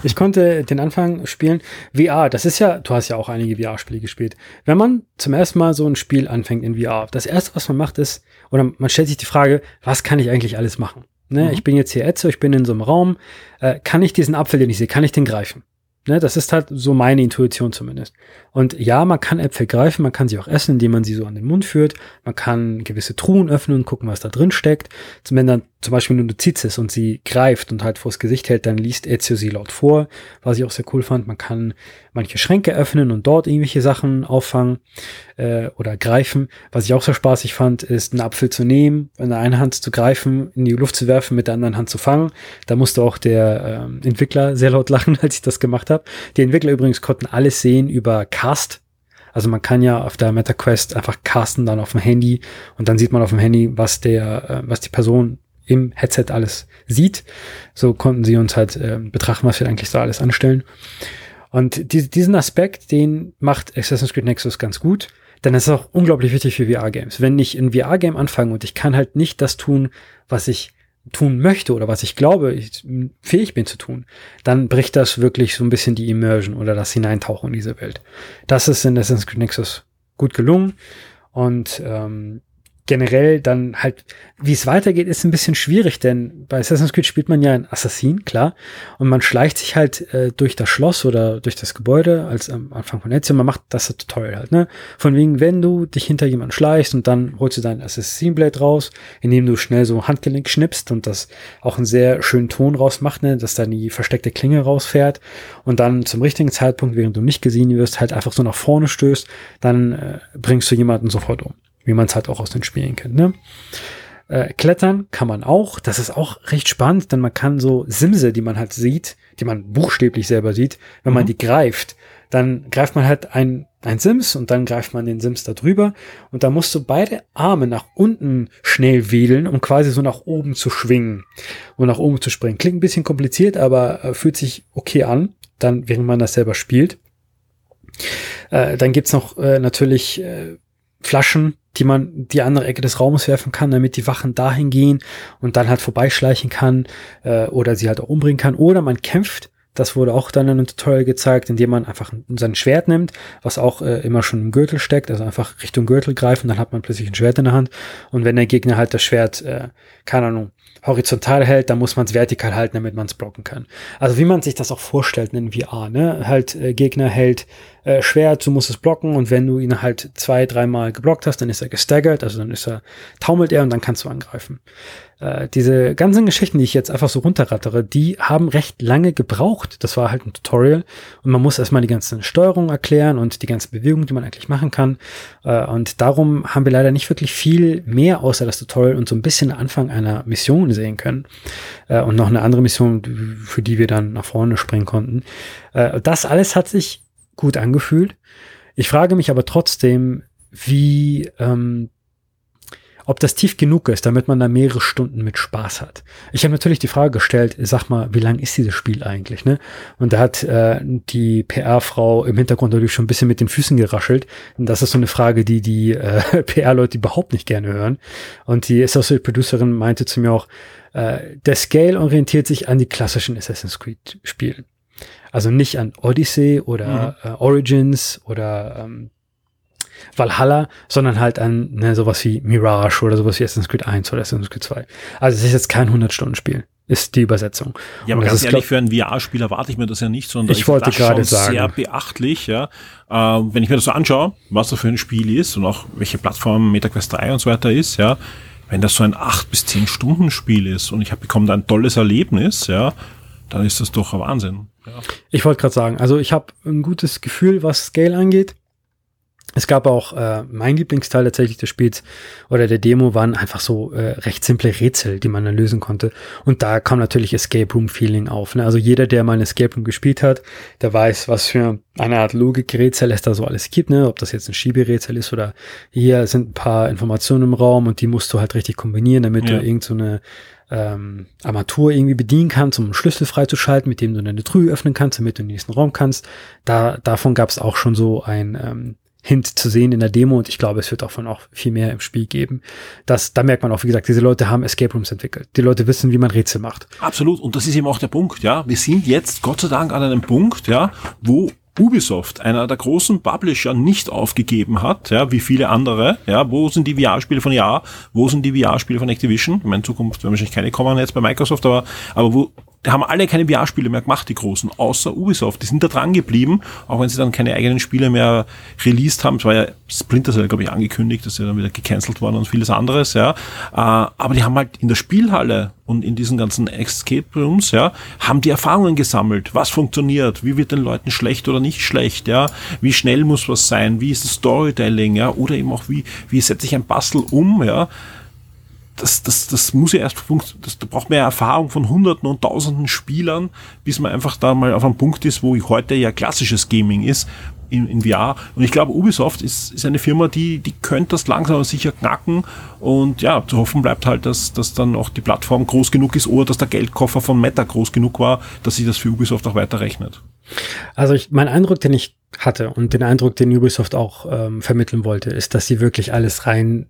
Ich konnte den Anfang spielen. VR, das ist ja, du hast ja auch einige VR-Spiele gespielt. Wenn man zum ersten Mal so ein Spiel anfängt in VR, das erste, was man macht, ist, oder man stellt sich die Frage, was kann ich eigentlich alles machen? Ne, mhm. Ich bin jetzt hier Ezio, ich bin in so einem Raum. Äh, kann ich diesen Apfel, den ich sehe, kann ich den greifen? Ne, das ist halt so meine Intuition zumindest. Und ja, man kann Äpfel greifen, man kann sie auch essen, indem man sie so an den Mund führt. Man kann gewisse Truhen öffnen und gucken, was da drin steckt. Wenn dann zum Beispiel eine Notiz ist und sie greift und halt vors Gesicht hält, dann liest Ezio sie laut vor, was ich auch sehr cool fand. Man kann manche Schränke öffnen und dort irgendwelche Sachen auffangen äh, oder greifen. Was ich auch sehr spaßig fand, ist einen Apfel zu nehmen, in der einen Hand zu greifen, in die Luft zu werfen, mit der anderen Hand zu fangen. Da musste auch der ähm, Entwickler sehr laut lachen, als ich das gemacht habe. Die Entwickler übrigens konnten alles sehen über Cast. Also man kann ja auf der MetaQuest einfach casten dann auf dem Handy und dann sieht man auf dem Handy, was der, äh, was die Person im Headset alles sieht. So konnten sie uns halt äh, betrachten, was wir eigentlich so alles anstellen. Und die, diesen Aspekt, den macht Assassin's Creed Nexus ganz gut. Denn es ist auch unglaublich wichtig für VR-Games. Wenn ich ein VR-Game anfange und ich kann halt nicht das tun, was ich tun möchte oder was ich glaube, ich fähig bin zu tun, dann bricht das wirklich so ein bisschen die Immersion oder das Hineintauchen in diese Welt. Das ist in Assassin's Creed Nexus gut gelungen und ähm, generell dann halt, wie es weitergeht, ist ein bisschen schwierig, denn bei Assassin's Creed spielt man ja ein Assassin, klar, und man schleicht sich halt äh, durch das Schloss oder durch das Gebäude als am Anfang von Ezio, man macht das Tutorial halt, ne? Von wegen, wenn du dich hinter jemanden schleichst und dann holst du dein Assassin Blade raus, indem du schnell so Handgelenk schnippst und das auch einen sehr schönen Ton rausmacht, ne? Dass dann die versteckte Klinge rausfährt und dann zum richtigen Zeitpunkt, während du nicht gesehen wirst, halt einfach so nach vorne stößt, dann äh, bringst du jemanden sofort um wie man es halt auch aus den Spielen kennt. Ne? Äh, klettern kann man auch. Das ist auch recht spannend, denn man kann so Simse, die man halt sieht, die man buchstäblich selber sieht, wenn mhm. man die greift, dann greift man halt ein, ein Sims und dann greift man den Sims da drüber und da musst du beide Arme nach unten schnell wedeln, um quasi so nach oben zu schwingen und nach oben zu springen. Klingt ein bisschen kompliziert, aber äh, fühlt sich okay an, dann während man das selber spielt. Äh, dann gibt's noch äh, natürlich äh, Flaschen, die man die andere Ecke des Raumes werfen kann, damit die Wachen dahin gehen und dann halt vorbeischleichen kann äh, oder sie halt auch umbringen kann. Oder man kämpft, das wurde auch dann in einem Tutorial gezeigt, indem man einfach sein Schwert nimmt, was auch äh, immer schon im Gürtel steckt, also einfach Richtung Gürtel greifen, dann hat man plötzlich ein Schwert in der Hand. Und wenn der Gegner halt das Schwert, äh, keine Ahnung, horizontal hält, dann muss man es vertikal halten, damit man es blocken kann. Also wie man sich das auch vorstellt in VR, ne? Halt äh, Gegner hält äh, Schwert, du musst es blocken und wenn du ihn halt zwei, dreimal geblockt hast, dann ist er gestaggert, also dann ist er, taumelt er und dann kannst du angreifen. Äh, diese ganzen Geschichten, die ich jetzt einfach so runterrattere, die haben recht lange gebraucht. Das war halt ein Tutorial und man muss erstmal die ganzen Steuerungen erklären und die ganzen Bewegungen, die man eigentlich machen kann. Äh, und darum haben wir leider nicht wirklich viel mehr außer das Tutorial und so ein bisschen Anfang einer Mission sehen können. Äh, und noch eine andere Mission, für die wir dann nach vorne springen konnten. Äh, das alles hat sich gut angefühlt. Ich frage mich aber trotzdem, wie ähm, ob das tief genug ist, damit man da mehrere Stunden mit Spaß hat. Ich habe natürlich die Frage gestellt, sag mal, wie lang ist dieses Spiel eigentlich? Ne? Und da hat äh, die PR-Frau im Hintergrund natürlich schon ein bisschen mit den Füßen geraschelt. Und das ist so eine Frage, die die äh, PR-Leute überhaupt nicht gerne hören. Und die Associate Producerin meinte zu mir auch, äh, der Scale orientiert sich an die klassischen Assassin's Creed-Spielen. Also nicht an Odyssey oder mhm. äh, Origins oder ähm, Valhalla, sondern halt an ne, sowas wie Mirage oder sowas wie Assassin's Creed 1 oder Assassin's Creed 2. Also es ist jetzt kein 100-Stunden-Spiel, ist die Übersetzung. Ja, aber ganz ehrlich, für einen VR-Spiel erwarte ich mir das ja nicht, sondern ich, ich wollte gerade sagen. sehr beachtlich, ja. Äh, wenn ich mir das so anschaue, was das für ein Spiel ist und auch welche Plattform MetaQuest 3 und so weiter ist, ja, wenn das so ein 8 bis 10 Stunden Spiel ist und ich habe bekomme da ein tolles Erlebnis, ja, dann ist das doch ein Wahnsinn. Ja. Ich wollte gerade sagen, also ich habe ein gutes Gefühl, was Scale angeht. Es gab auch äh, mein Lieblingsteil tatsächlich des Spiels oder der Demo waren einfach so äh, recht simple Rätsel, die man dann lösen konnte. Und da kam natürlich Escape Room Feeling auf. Ne? Also jeder, der mal ein Escape Room gespielt hat, der weiß, was für eine Art Logikrätsel es da so alles gibt. Ne? Ob das jetzt ein Schieberätsel ist oder hier sind ein paar Informationen im Raum und die musst du halt richtig kombinieren, damit ja. du irgend so eine ähm, Armatur irgendwie bedienen kannst, um einen Schlüssel freizuschalten, mit dem du eine Truhe öffnen kannst, damit du in den nächsten Raum kannst. Da, davon gab es auch schon so ein ähm, Hint zu sehen in der Demo und ich glaube, es wird davon auch viel mehr im Spiel geben. Das, da merkt man auch, wie gesagt, diese Leute haben Escape Rooms entwickelt. Die Leute wissen, wie man Rätsel macht. Absolut. Und das ist eben auch der Punkt, ja. Wir sind jetzt Gott sei Dank an einem Punkt, ja, wo Ubisoft, einer der großen Publisher, nicht aufgegeben hat, ja, wie viele andere. Ja, wo sind die VR-Spiele von Ja? Wo sind die VR-Spiele von Activision? In meiner Zukunft werden wahrscheinlich keine kommen jetzt bei Microsoft, aber, aber wo die haben alle keine VR-Spiele mehr gemacht, die großen, außer Ubisoft. Die sind da dran geblieben, auch wenn sie dann keine eigenen Spiele mehr released haben. Es war ja Splinter Cell, glaube ich, angekündigt, dass sie dann wieder gecancelt worden und vieles anderes, ja. Äh, aber die haben halt in der Spielhalle und in diesen ganzen Escape Rooms, ja, haben die Erfahrungen gesammelt. Was funktioniert? Wie wird den Leuten schlecht oder nicht schlecht, ja? Wie schnell muss was sein? Wie ist das Storytelling, ja? Oder eben auch wie, wie setze ich ein Bastel um, ja? Das, das, das muss ja erst funktionieren. Da braucht man ja Erfahrung von Hunderten und Tausenden Spielern, bis man einfach da mal auf einem Punkt ist, wo heute ja klassisches Gaming ist, in, in VR. Und ich glaube, Ubisoft ist, ist eine Firma, die, die könnte das langsam aber sicher knacken. Und ja, zu hoffen bleibt halt, dass, dass dann auch die Plattform groß genug ist oder dass der Geldkoffer von Meta groß genug war, dass sich das für Ubisoft auch weiter rechnet. Also ich, mein Eindruck, den ich hatte und den Eindruck, den Ubisoft auch ähm, vermitteln wollte, ist, dass sie wirklich alles rein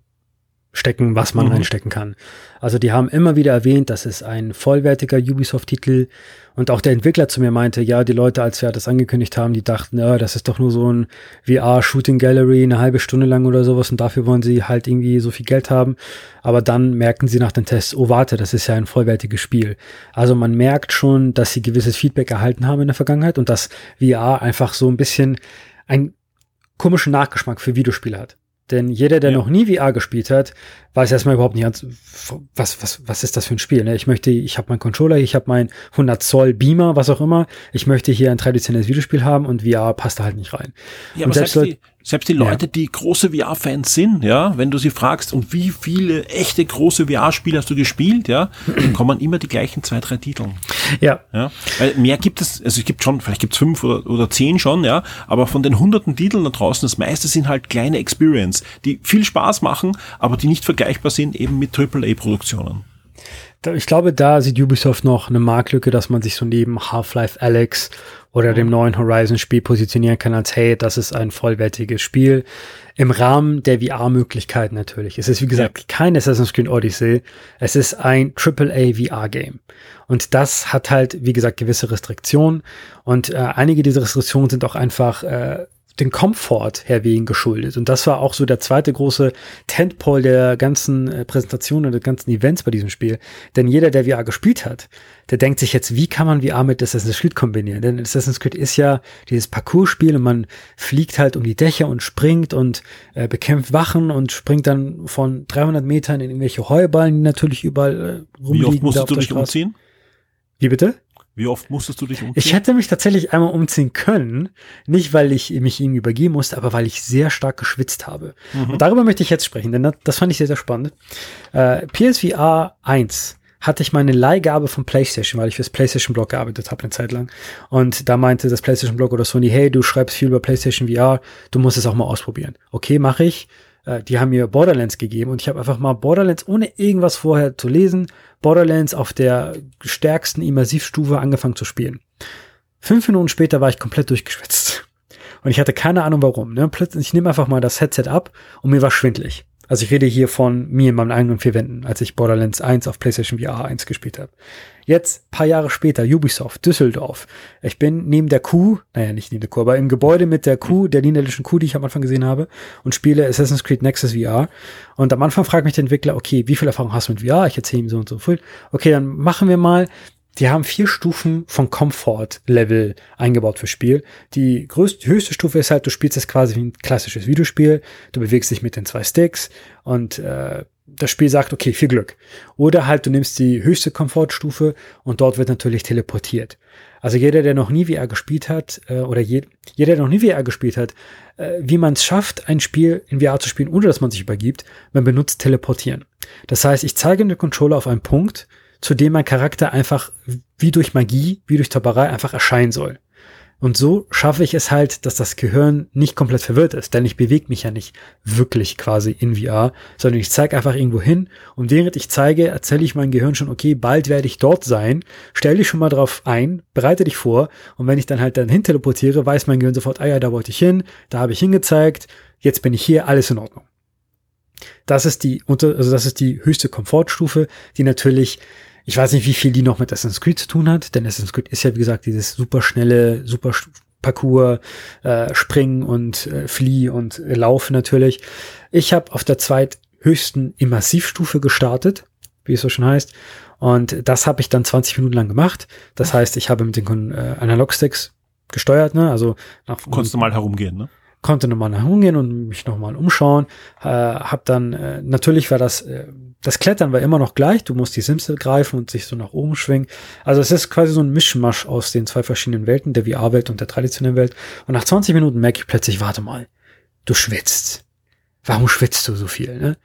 reinstecken, was man mhm. reinstecken kann. Also die haben immer wieder erwähnt, das ist ein vollwertiger Ubisoft-Titel und auch der Entwickler zu mir meinte, ja, die Leute, als wir das angekündigt haben, die dachten, ja, das ist doch nur so ein VR-Shooting Gallery eine halbe Stunde lang oder sowas und dafür wollen sie halt irgendwie so viel Geld haben. Aber dann merken sie nach den Tests, oh warte, das ist ja ein vollwertiges Spiel. Also man merkt schon, dass sie gewisses Feedback erhalten haben in der Vergangenheit und dass VR einfach so ein bisschen einen komischen Nachgeschmack für Videospiele hat. Denn jeder, der ja. noch nie VR gespielt hat, weiß erstmal überhaupt nicht, was, was, was ist das für ein Spiel. Ne? Ich möchte, ich habe meinen Controller, ich habe meinen 100 Zoll Beamer, was auch immer. Ich möchte hier ein traditionelles Videospiel haben und VR passt da halt nicht rein. Ja, und aber selbst, selbst die, selbst die Leute, ja. die große VR-Fans sind, ja, wenn du sie fragst, und wie viele echte große VR-Spiele hast du gespielt, ja, dann kommen immer die gleichen zwei, drei Titel. Ja. ja. Weil mehr gibt es, also es gibt schon, vielleicht gibt es fünf oder, oder zehn schon, ja, aber von den hunderten Titeln da draußen, das meiste sind halt kleine Experience, die viel Spaß machen, aber die nicht vergleichbar sind eben mit AAA-Produktionen. Ich glaube, da sieht Ubisoft noch eine Marktlücke, dass man sich so neben Half-Life Alex oder dem neuen Horizon-Spiel positionieren kann als, hey, das ist ein vollwertiges Spiel. Im Rahmen der VR-Möglichkeiten natürlich. Es ist, wie gesagt, ja. kein Assassin's Creed Odyssey. Es ist ein AAA VR-Game. Und das hat halt, wie gesagt, gewisse Restriktionen. Und äh, einige dieser Restriktionen sind auch einfach äh, den Komfort herwegen geschuldet. Und das war auch so der zweite große Tentpole der ganzen äh, Präsentation und der ganzen Events bei diesem Spiel. Denn jeder, der VR gespielt hat, der denkt sich jetzt, wie kann man VR mit Assassin's Creed kombinieren? Denn Assassin's Creed ist ja dieses Parcours-Spiel und man fliegt halt um die Dächer und springt und äh, bekämpft Wachen und springt dann von 300 Metern in irgendwelche Heuballen, die natürlich überall äh, rumliegen. Wie oft musstest du dich umziehen? Wie bitte? Wie oft musstest du dich umziehen? Ich hätte mich tatsächlich einmal umziehen können. Nicht, weil ich mich ihm übergeben musste, aber weil ich sehr stark geschwitzt habe. Mhm. Und darüber möchte ich jetzt sprechen, denn das, fand ich sehr, sehr spannend. Äh, PSVR 1 hatte ich meine Leihgabe von PlayStation, weil ich fürs PlayStation Blog gearbeitet habe eine Zeit lang. Und da meinte das PlayStation Blog oder Sony, hey, du schreibst viel über PlayStation VR, du musst es auch mal ausprobieren. Okay, mache ich. Äh, die haben mir Borderlands gegeben und ich habe einfach mal Borderlands ohne irgendwas vorher zu lesen, Borderlands auf der stärksten Immersivstufe angefangen zu spielen. Fünf Minuten später war ich komplett durchgeschwitzt. Und ich hatte keine Ahnung warum. Ne? Plötzlich, ich nehme einfach mal das Headset ab und mir war schwindlig. Also ich rede hier von mir in meinen eigenen vier Wänden, als ich Borderlands 1 auf PlayStation VR 1 gespielt habe. Jetzt, paar Jahre später, Ubisoft, Düsseldorf. Ich bin neben der Kuh, naja, nicht neben der Kuh, aber im Gebäude mit der Kuh, der niederländischen Kuh, die ich am Anfang gesehen habe, und spiele Assassin's Creed Nexus VR. Und am Anfang fragt mich der Entwickler, okay, wie viel Erfahrung hast du mit VR? Ich erzähle ihm so und so viel. Okay, dann machen wir mal die haben vier Stufen von Comfort-Level eingebaut fürs Spiel. Die größte, höchste Stufe ist halt, du spielst es quasi wie ein klassisches Videospiel. Du bewegst dich mit den zwei Sticks und äh, das Spiel sagt, okay, viel Glück. Oder halt, du nimmst die höchste Komfortstufe und dort wird natürlich teleportiert. Also jeder, der noch nie VR gespielt hat, äh, oder je, jeder, der noch nie VR gespielt hat, äh, wie man es schafft, ein Spiel in VR zu spielen, ohne dass man sich übergibt, man benutzt Teleportieren. Das heißt, ich zeige den Controller auf einen Punkt, zu dem mein Charakter einfach wie durch Magie, wie durch Zauberei einfach erscheinen soll. Und so schaffe ich es halt, dass das Gehirn nicht komplett verwirrt ist, denn ich bewege mich ja nicht wirklich quasi in VR, sondern ich zeige einfach irgendwo hin und während ich zeige, erzähle ich meinem Gehirn schon, okay, bald werde ich dort sein, stell dich schon mal drauf ein, bereite dich vor und wenn ich dann halt dann hin teleportiere, weiß mein Gehirn sofort, ah ja, da wollte ich hin, da habe ich hingezeigt, jetzt bin ich hier, alles in Ordnung. Das ist die, also das ist die höchste Komfortstufe, die natürlich ich weiß nicht, wie viel die noch mit Assassin's Creed zu tun hat, denn Assassin's Creed ist ja, wie gesagt, dieses super schnelle, super Parcours, äh, Springen und äh, Flieh und äh, Laufen natürlich. Ich habe auf der zweithöchsten Immersivstufe gestartet, wie es so schon heißt. Und das habe ich dann 20 Minuten lang gemacht. Das heißt, ich habe mit den äh, Analogsticks gesteuert, ne? Also nach, konntest du mal herumgehen, ne? Konnte nochmal herumgehen und mich nochmal umschauen. Äh, hab dann äh, natürlich war das äh, das Klettern war immer noch gleich. Du musst die Simsel greifen und sich so nach oben schwingen. Also es ist quasi so ein Mischmasch aus den zwei verschiedenen Welten, der VR-Welt und der traditionellen Welt. Und nach 20 Minuten merke ich plötzlich, warte mal, du schwitzt. Warum schwitzt du so viel? Ne?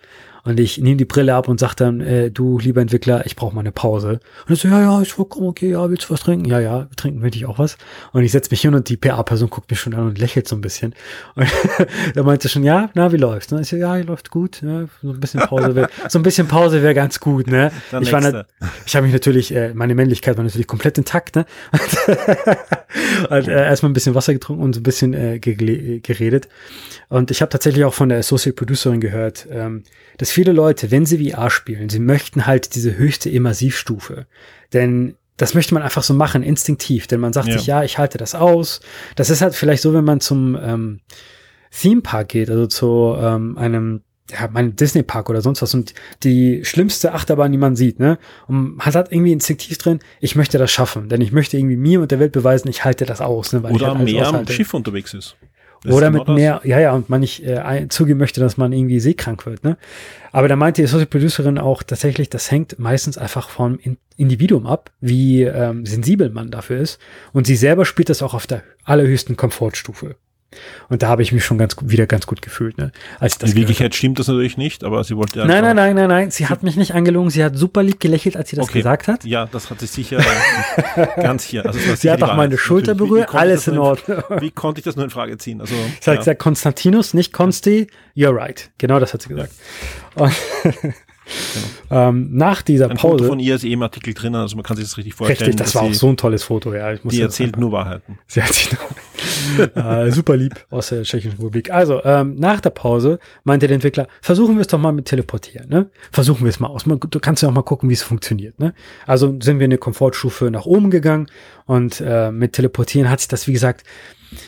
Und ich nehme die Brille ab und sage dann, äh, du, lieber Entwickler, ich brauche mal eine Pause. Und ich so, ja, ja, ist vollkommen okay, ja, willst du was trinken? Ja, ja, trinken will ich auch was. Und ich setze mich hin und die PA-Person guckt mich schon an und lächelt so ein bisschen. Und da meinte schon, ja, na, wie läuft's? Und ich so, ja, läuft gut, ja, so ein bisschen Pause wäre, so ein bisschen Pause wäre ganz gut, ne? Dann ich war, ich habe mich natürlich, äh, meine Männlichkeit war natürlich komplett intakt, ne? und, äh, erstmal ein bisschen Wasser getrunken und so ein bisschen äh, geredet. Und ich habe tatsächlich auch von der Associate Producerin gehört, ähm, das viele Leute, wenn sie VR spielen, sie möchten halt diese höchste Immersivstufe. Denn das möchte man einfach so machen, instinktiv. Denn man sagt Ja. sich, ja, ich halte das aus. Das ist halt vielleicht so, wenn man zum ähm, Theme Park geht, also zu ähm, einem ja, mein Disney Park oder sonst was und die schlimmste Achterbahn, die man sieht, ne? Und man hat irgendwie instinktiv drin, ich möchte das schaffen, denn ich möchte irgendwie mir und der Welt beweisen, ich halte das aus, ne? Weil ich Oder halt alles mehr am aushalte. Schiff unterwegs ist. Das Oder genau mit mehr, ja, ja, und man nicht äh, zugeben möchte, dass man irgendwie seekrank wird, ne? Aber da meinte die Associate Producerin auch tatsächlich, das hängt meistens einfach vom In Individuum ab, wie ähm, sensibel man dafür ist. Und sie selber spielt das auch auf der allerhöchsten Komfortstufe. Und da habe ich mich schon ganz wieder ganz gut gefühlt, ne? Als das In Wirklichkeit stimmt das natürlich nicht, aber sie wollte habe. Nein, nein, nein, nein, nein. Sie hat mich nicht angelogen. Sie hat super lieb gelächelt, als sie das Okay. gesagt hat. Ja, das hat sie sicher ganz hier. Also Sie hat auch Wahrheit. meine Schulter Natürlich. Wie- wie berührt, konnte ich alles in nur Ordnung. Wie konnte ich das nur in Frage ziehen? Also, Sie hat ja. gesagt, Konstantinus, nicht Konsti, you're right. Genau das hat sie gesagt. Und ähm, nach dieser ein Foto Pause, von ihr ist eh im Artikel drin, also man kann sich das richtig vorstellen. richtig, das war auch so ein tolles Foto, ja. Ich muss Die erzählt nur Wahrheiten. Sie hat sich noch, äh, super lieb aus der Tschechischen Republik. Also, ähm, nach der Pause meinte der Entwickler, versuchen wir es doch mal mit Teleportieren, ne? Versuchen wir es mal aus. Man, du kannst ja auch mal gucken, wie es funktioniert, ne? Also sind wir eine Komfortstufe nach oben gegangen und äh, mit Teleportieren hat sich das, wie gesagt,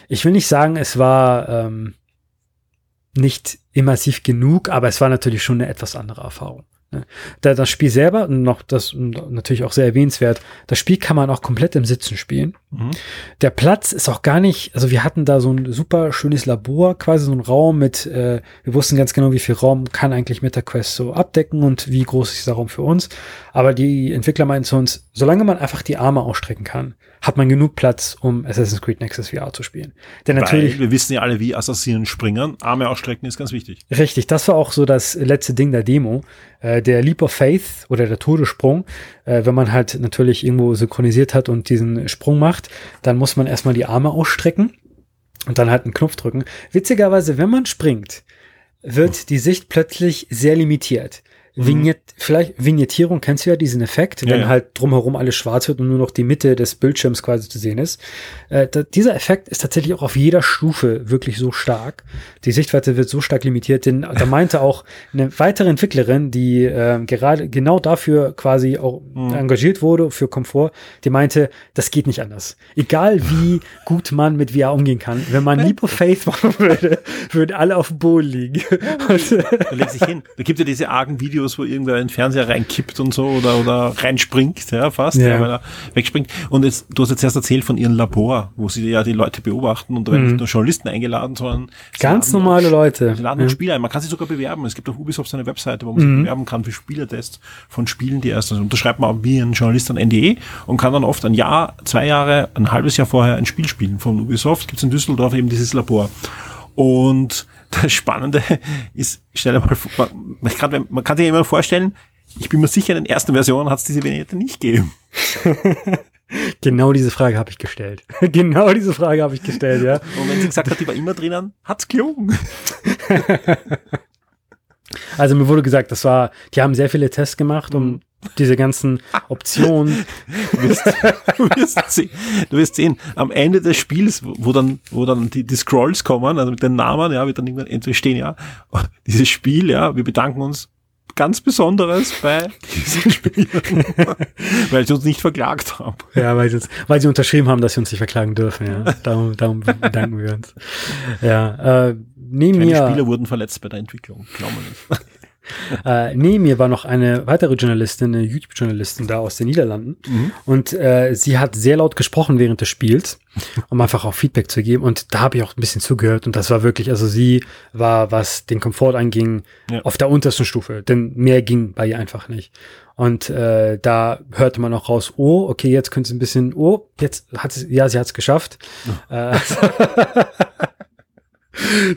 ich will nicht sagen, es war ähm, nicht immersiv genug, aber es war natürlich schon eine etwas andere Erfahrung. Ne? Da das Spiel selber, und noch das natürlich auch sehr erwähnenswert, das Spiel kann man auch komplett im Sitzen spielen. Mhm. Der Platz ist auch gar nicht, also wir hatten da so ein super schönes Labor, quasi so ein Raum mit, äh, wir wussten ganz genau, wie viel Raum kann eigentlich MetaQuest so abdecken und wie groß ist dieser Raum für uns. Aber die Entwickler meinten zu uns, solange man einfach die Arme ausstrecken kann, hat man genug Platz, um Assassin's Creed Nexus VR zu spielen. Denn natürlich, Weil wir wissen ja alle, wie Assassinen springen. Arme ausstrecken ist ganz wichtig. Richtig, das war auch so das letzte Ding der Demo. Äh, der Leap of Faith oder der Todessprung, äh, wenn man halt natürlich irgendwo synchronisiert hat und diesen Sprung macht, dann muss man erstmal die Arme ausstrecken und dann halt einen Knopf drücken. Witzigerweise, wenn man springt, wird die Sicht plötzlich sehr limitiert. Vignett, vielleicht Vignettierung, kennst du ja diesen Effekt, Ja, wenn ja. halt drumherum alles schwarz wird und nur noch die Mitte des Bildschirms quasi zu sehen ist. Äh, da, dieser Effekt ist tatsächlich auch auf jeder Stufe wirklich so stark. Die Sichtweite wird so stark limitiert, denn da meinte auch eine weitere Entwicklerin, die äh, gerade genau dafür quasi auch engagiert wurde für Komfort, die meinte, das geht nicht anders. Egal wie gut man mit VR umgehen kann, wenn man Leap of Faith machen würde, würden alle auf dem Boden liegen. Und, äh, Da legt sich hin. Da gibt ja diese argen Videos, wo irgendwer in den Fernseher reinkippt und so oder, oder reinspringt, ja, fast, Ja. ja. weil er wegspringt. Und jetzt, du hast jetzt erst erzählt von ihrem Labor, wo sie ja die Leute beobachten und da werden nicht nur Journalisten eingeladen, sondern Mhm. Ganz normale auch, Leute. Sie laden. Mhm. auch Spieler ein. Man kann sich sogar bewerben. Es gibt auf Ubisoft so eine Webseite, wo man sich bewerben kann für Spielertests von Spielen, die erst, also unterschreibt man auch wie ein Journalist ein NDE und kann dann oft ein Jahr, zwei Jahre, ein halbes Jahr vorher ein Spiel spielen von Ubisoft. Gibt es in Düsseldorf eben dieses Labor. Und das Spannende ist, stell dir mal vor, man, kann, man kann sich immer vorstellen, ich bin mir sicher, in den ersten Versionen hat es diese Vignette nicht gegeben. Genau diese Frage habe ich gestellt. genau diese Frage habe ich gestellt, ja. Und wenn sie gesagt hat, die war immer drinnen, hat's gelogen. Also mir wurde gesagt, das war, die haben sehr viele Tests gemacht, um diese ganzen Optionen. Du wirst, du wirst, sehen, du wirst sehen, am Ende des Spiels, wo wo dann, wo dann die, die Scrolls kommen, also mit den Namen, ja, wird dann irgendwann entweder stehen, ja, dieses Spiel, ja, wir bedanken uns ganz Besonderes bei diesen Spielern, weil sie uns nicht verklagt haben. Ja, weil sie, weil sie unterschrieben haben, dass sie uns nicht verklagen dürfen, ja. Darum, darum bedanken wir uns. Ja, äh, neben Keine mir, Spieler wurden verletzt bei der Entwicklung, glauben wir nicht. Äh, neben mir war noch eine weitere Journalistin, eine YouTube-Journalistin da aus den Niederlanden. Mhm. Und äh, sie hat sehr laut gesprochen während des Spiels, um einfach auch Feedback zu geben. Und da habe ich auch ein bisschen zugehört. Und das war wirklich, also sie war, was den Komfort anging, Ja. auf der untersten Stufe. Denn mehr ging bei ihr einfach nicht. Und äh, da hörte man auch raus, oh, okay, jetzt könnte es ein bisschen, oh, jetzt hat sie, ja, sie hat es geschafft. Äh,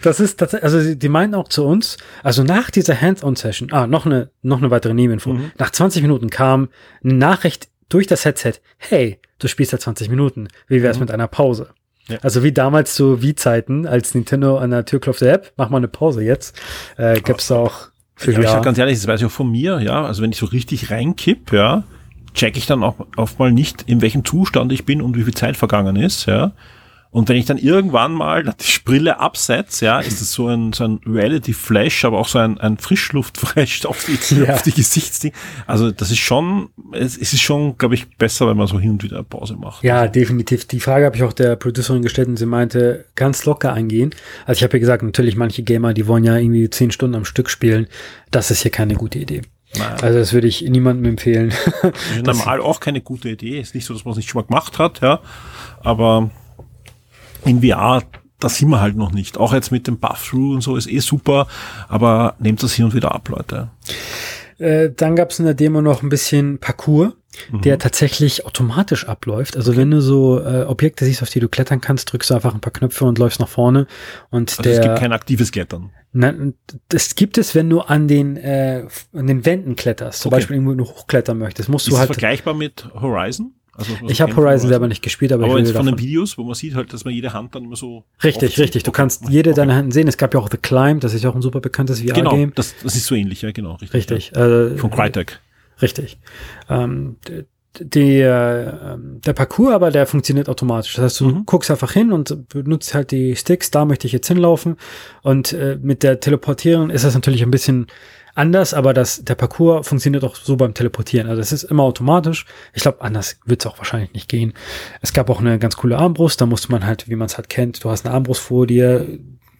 das ist tatsächlich, also die meinten auch zu uns, also nach dieser Hands-on-Session, ah, noch eine, noch eine weitere Nebeninfo. Mhm. Nach 20 Minuten kam eine Nachricht durch das Headset, hey, du spielst seit 20 Minuten, wie wär's mit einer Pause? Ja. Also wie damals zu Wii-Zeiten, als Nintendo an der Tür klopfte, App, mach mal eine Pause jetzt, äh, gab's da auch für Ja, aber ich sag ganz ehrlich, das weiß ich auch von mir, ja, also wenn ich so richtig reinkipp, ja, check ich dann auch oft mal nicht, in welchem Zustand ich bin und wie viel Zeit vergangen ist, ja. Und wenn ich dann irgendwann mal die Brille absetze, ja, ist es so ein, so ein Reality-Flash, aber auch so ein, ein Frischluft-Flash auf die, ja. auf die Gesichtsdinge. Also das ist schon, es, es ist schon, glaube ich, besser, wenn man so hin und wieder Pause macht. Ja, definitiv. Die Frage habe ich auch der Producerin gestellt und sie meinte, ganz locker eingehen. Also ich habe ja gesagt, natürlich manche Gamer, die wollen ja irgendwie zehn Stunden am Stück spielen. Das ist hier keine gute Idee. Naja. Also das würde ich niemandem empfehlen. Normal auch keine gute Idee. Ist nicht so, dass man es nicht schon mal gemacht hat, ja. Aber in VR, da sind wir halt noch nicht. Auch jetzt mit dem Buff-Through und so ist eh super, aber nehmt das hin und wieder ab, Leute. Äh, dann gab es in der Demo noch ein bisschen Parcours, mhm. der tatsächlich automatisch abläuft. Also wenn du so äh, Objekte siehst, auf die du klettern kannst, drückst du einfach ein paar Knöpfe und läufst nach vorne. Und also der, es gibt kein aktives Klettern. Nein, das gibt es, wenn du an den äh, an den Wänden kletterst. Zum okay. Beispiel irgendwo du hochklettern möchtest, musst ist du halt. vergleichbar mit Horizon? Also, ich habe Horizon selber nicht gespielt, aber, aber ich will von den Videos, wo man sieht halt, dass man jede Hand dann immer so richtig, richtig. Du kannst jede deiner Hände sehen. Es gab ja auch The Climb, das ist ja auch ein super bekanntes VR-Game. Genau, das, das ist so ähnlich, ja genau, richtig. Richtig. Ja. Äh, von Crytek. Richtig. Ähm, der, ähm, der Parcours aber, der funktioniert automatisch. Das heißt, du mhm. guckst einfach hin und benutzt halt die Sticks, da möchte ich jetzt hinlaufen. Und äh, mit der Teleportierung ist das natürlich ein bisschen anders, aber das, der Parcours funktioniert auch so beim Teleportieren. Also es ist immer automatisch. Ich glaube, anders wird es auch wahrscheinlich nicht gehen. Es gab auch eine ganz coole Armbrust, da musste man halt, wie man es halt kennt, du hast eine Armbrust vor dir,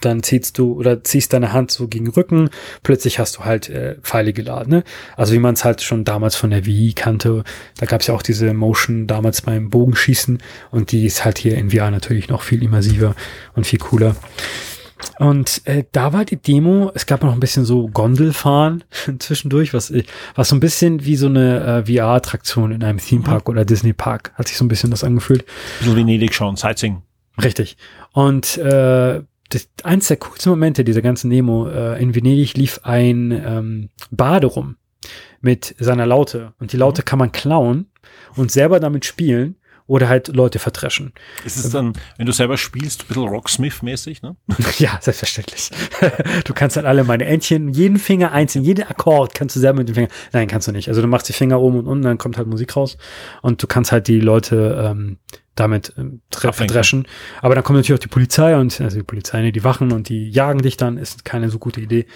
dann ziehst du oder ziehst deine Hand so gegen Rücken, plötzlich hast du halt äh, Pfeile geladen. Ne? Also wie man es halt schon damals von der Wii kannte. Da gab es ja auch diese Motion damals beim Bogenschießen und die ist halt hier in VR natürlich noch viel immersiver und viel cooler. Und äh, da war die Demo, es gab noch ein bisschen so Gondelfahren zwischendurch, was, was so ein bisschen wie so eine äh, VR-Attraktion in einem Themepark mhm. oder Disney Park, hat sich so ein bisschen das angefühlt. So Venedig schauen, Sightseeing. Richtig. Und äh, das, eins der coolsten Momente dieser ganzen Demo, äh, in Venedig lief ein ähm, Bade rum mit seiner Laute. Und die Laute mhm. kann man klauen und selber damit spielen oder halt Leute verdreschen. Ist es dann, wenn du selber spielst, ein bisschen Rocksmith-mäßig, ne? ja, selbstverständlich. du kannst dann alle meine Entchen, jeden Finger einzeln, jeden Akkord kannst du selber mit dem Finger. Nein, kannst du nicht. Also du machst die Finger oben und unten, dann kommt halt Musik raus und du kannst halt die Leute ähm, damit ähm, verdreschen. Aber dann kommt natürlich auch die Polizei und also die Polizei, ne, die Wachen und die jagen dich dann, ist keine so gute Idee.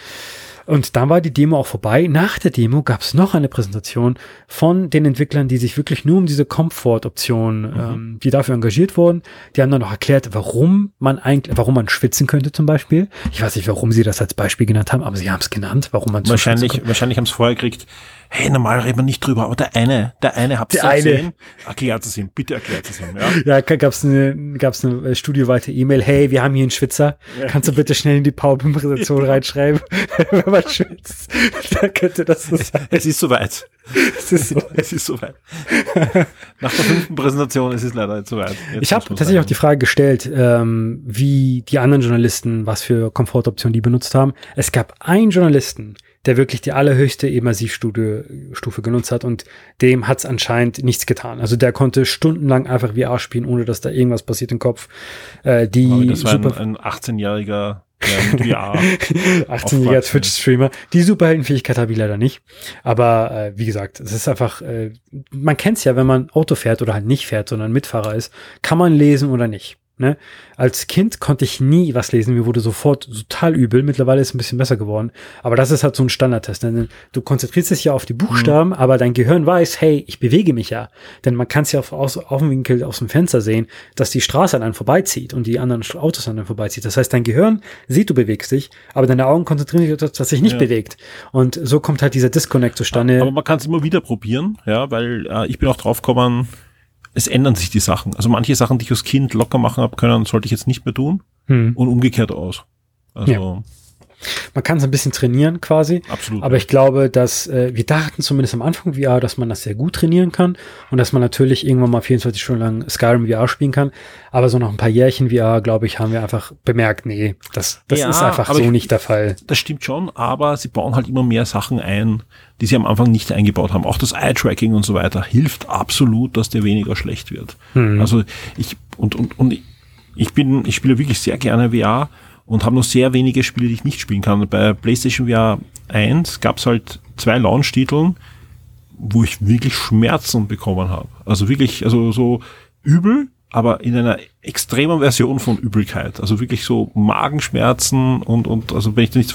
Und dann war die Demo auch vorbei. Nach der Demo gab es noch eine Präsentation von den Entwicklern, die sich wirklich nur um diese Comfort-Option, mhm. ähm, die dafür engagiert wurden. Die haben dann noch erklärt, warum man eigentlich, warum man schwitzen könnte zum Beispiel. Ich weiß nicht, warum sie das als Beispiel genannt haben, aber sie haben es genannt, warum man wahrscheinlich, wahrscheinlich haben es vorher gekriegt hey, normal reden wir nicht drüber, aber der eine, der eine, habt ihr gesehen? Erklärt es ihm, bitte erklärt es ihm, ja. Ja, gab's eine, gab's eine äh, studioweite E-Mail, hey, wir haben hier einen Schwitzer, ja. kannst du bitte schnell in die PowerPoint-Präsentation reinschreiben, wenn man schwitzt, dann könnte das so sein. Es ist soweit. Es ist so. es ist soweit. Nach der fünften Präsentation ist es leider soweit. Jetzt ich habe tatsächlich auch die Frage gestellt, ähm, wie die anderen Journalisten, was für Komfortoptionen die benutzt haben. Es gab einen Journalisten, der wirklich die allerhöchste Immersivstufe Stufe genutzt hat und dem hat es anscheinend nichts getan. Also der konnte stundenlang einfach VR spielen, ohne dass da irgendwas passiert im Kopf. Äh, die das war super ein, ein 18-jähriger ja, 18-jähriger Twitch-Streamer. Die Superheldenfähigkeit habe ich leider nicht. Aber äh, wie gesagt, es ist einfach, äh, man kennt es ja, wenn man Auto fährt oder halt nicht fährt, sondern Mitfahrer ist, kann man lesen oder nicht. Ne? Als Kind konnte ich nie was lesen, mir wurde sofort total übel. Mittlerweile ist es ein bisschen besser geworden. Aber das ist halt so ein Standardtest. Ne? Du konzentrierst dich ja auf die Buchstaben, mhm. aber dein Gehirn weiß, hey, ich bewege mich ja. Denn man kann es ja auf, aus, auf dem Winkel aus dem Fenster sehen, dass die Straße an einem vorbeizieht und die anderen Autos an einem vorbeizieht. Das heißt, dein Gehirn sieht, du bewegst dich, aber deine Augen konzentrieren sich, dass sich nicht ja. bewegt. Und so kommt halt dieser Disconnect zustande. Aber man kann es immer wieder probieren, ja, weil äh, ich bin auch drauf gekommen, es ändern sich die Sachen. Also manche Sachen, die ich als Kind locker machen habe können, sollte ich jetzt nicht mehr tun. Hm. Und umgekehrt aus. Also. Ja. Man kann es ein bisschen trainieren quasi. Absolut. Aber ich glaube, dass äh, wir dachten zumindest am Anfang VR, dass man das sehr gut trainieren kann und dass man natürlich irgendwann mal 24 Stunden lang Skyrim VR spielen kann. Aber so nach ein paar Jährchen VR, glaube ich, haben wir einfach bemerkt, nee, das, das ja, ist einfach so ich, nicht der Fall. Das stimmt schon, aber sie bauen halt immer mehr Sachen ein, die sie am Anfang nicht eingebaut haben. Auch das Eye-Tracking und so weiter hilft absolut, dass der weniger schlecht wird. Mhm. Also ich und und und ich bin, ich spiele wirklich sehr gerne VR und habe nur sehr wenige Spiele, die ich nicht spielen kann. Bei PlayStation VR 1 gab es halt zwei Launch-Titeln, wo ich wirklich Schmerzen bekommen habe. Also wirklich, also so übel, aber in einer extremen Version von Übelkeit. Also wirklich so Magenschmerzen und, und also wenn ich nicht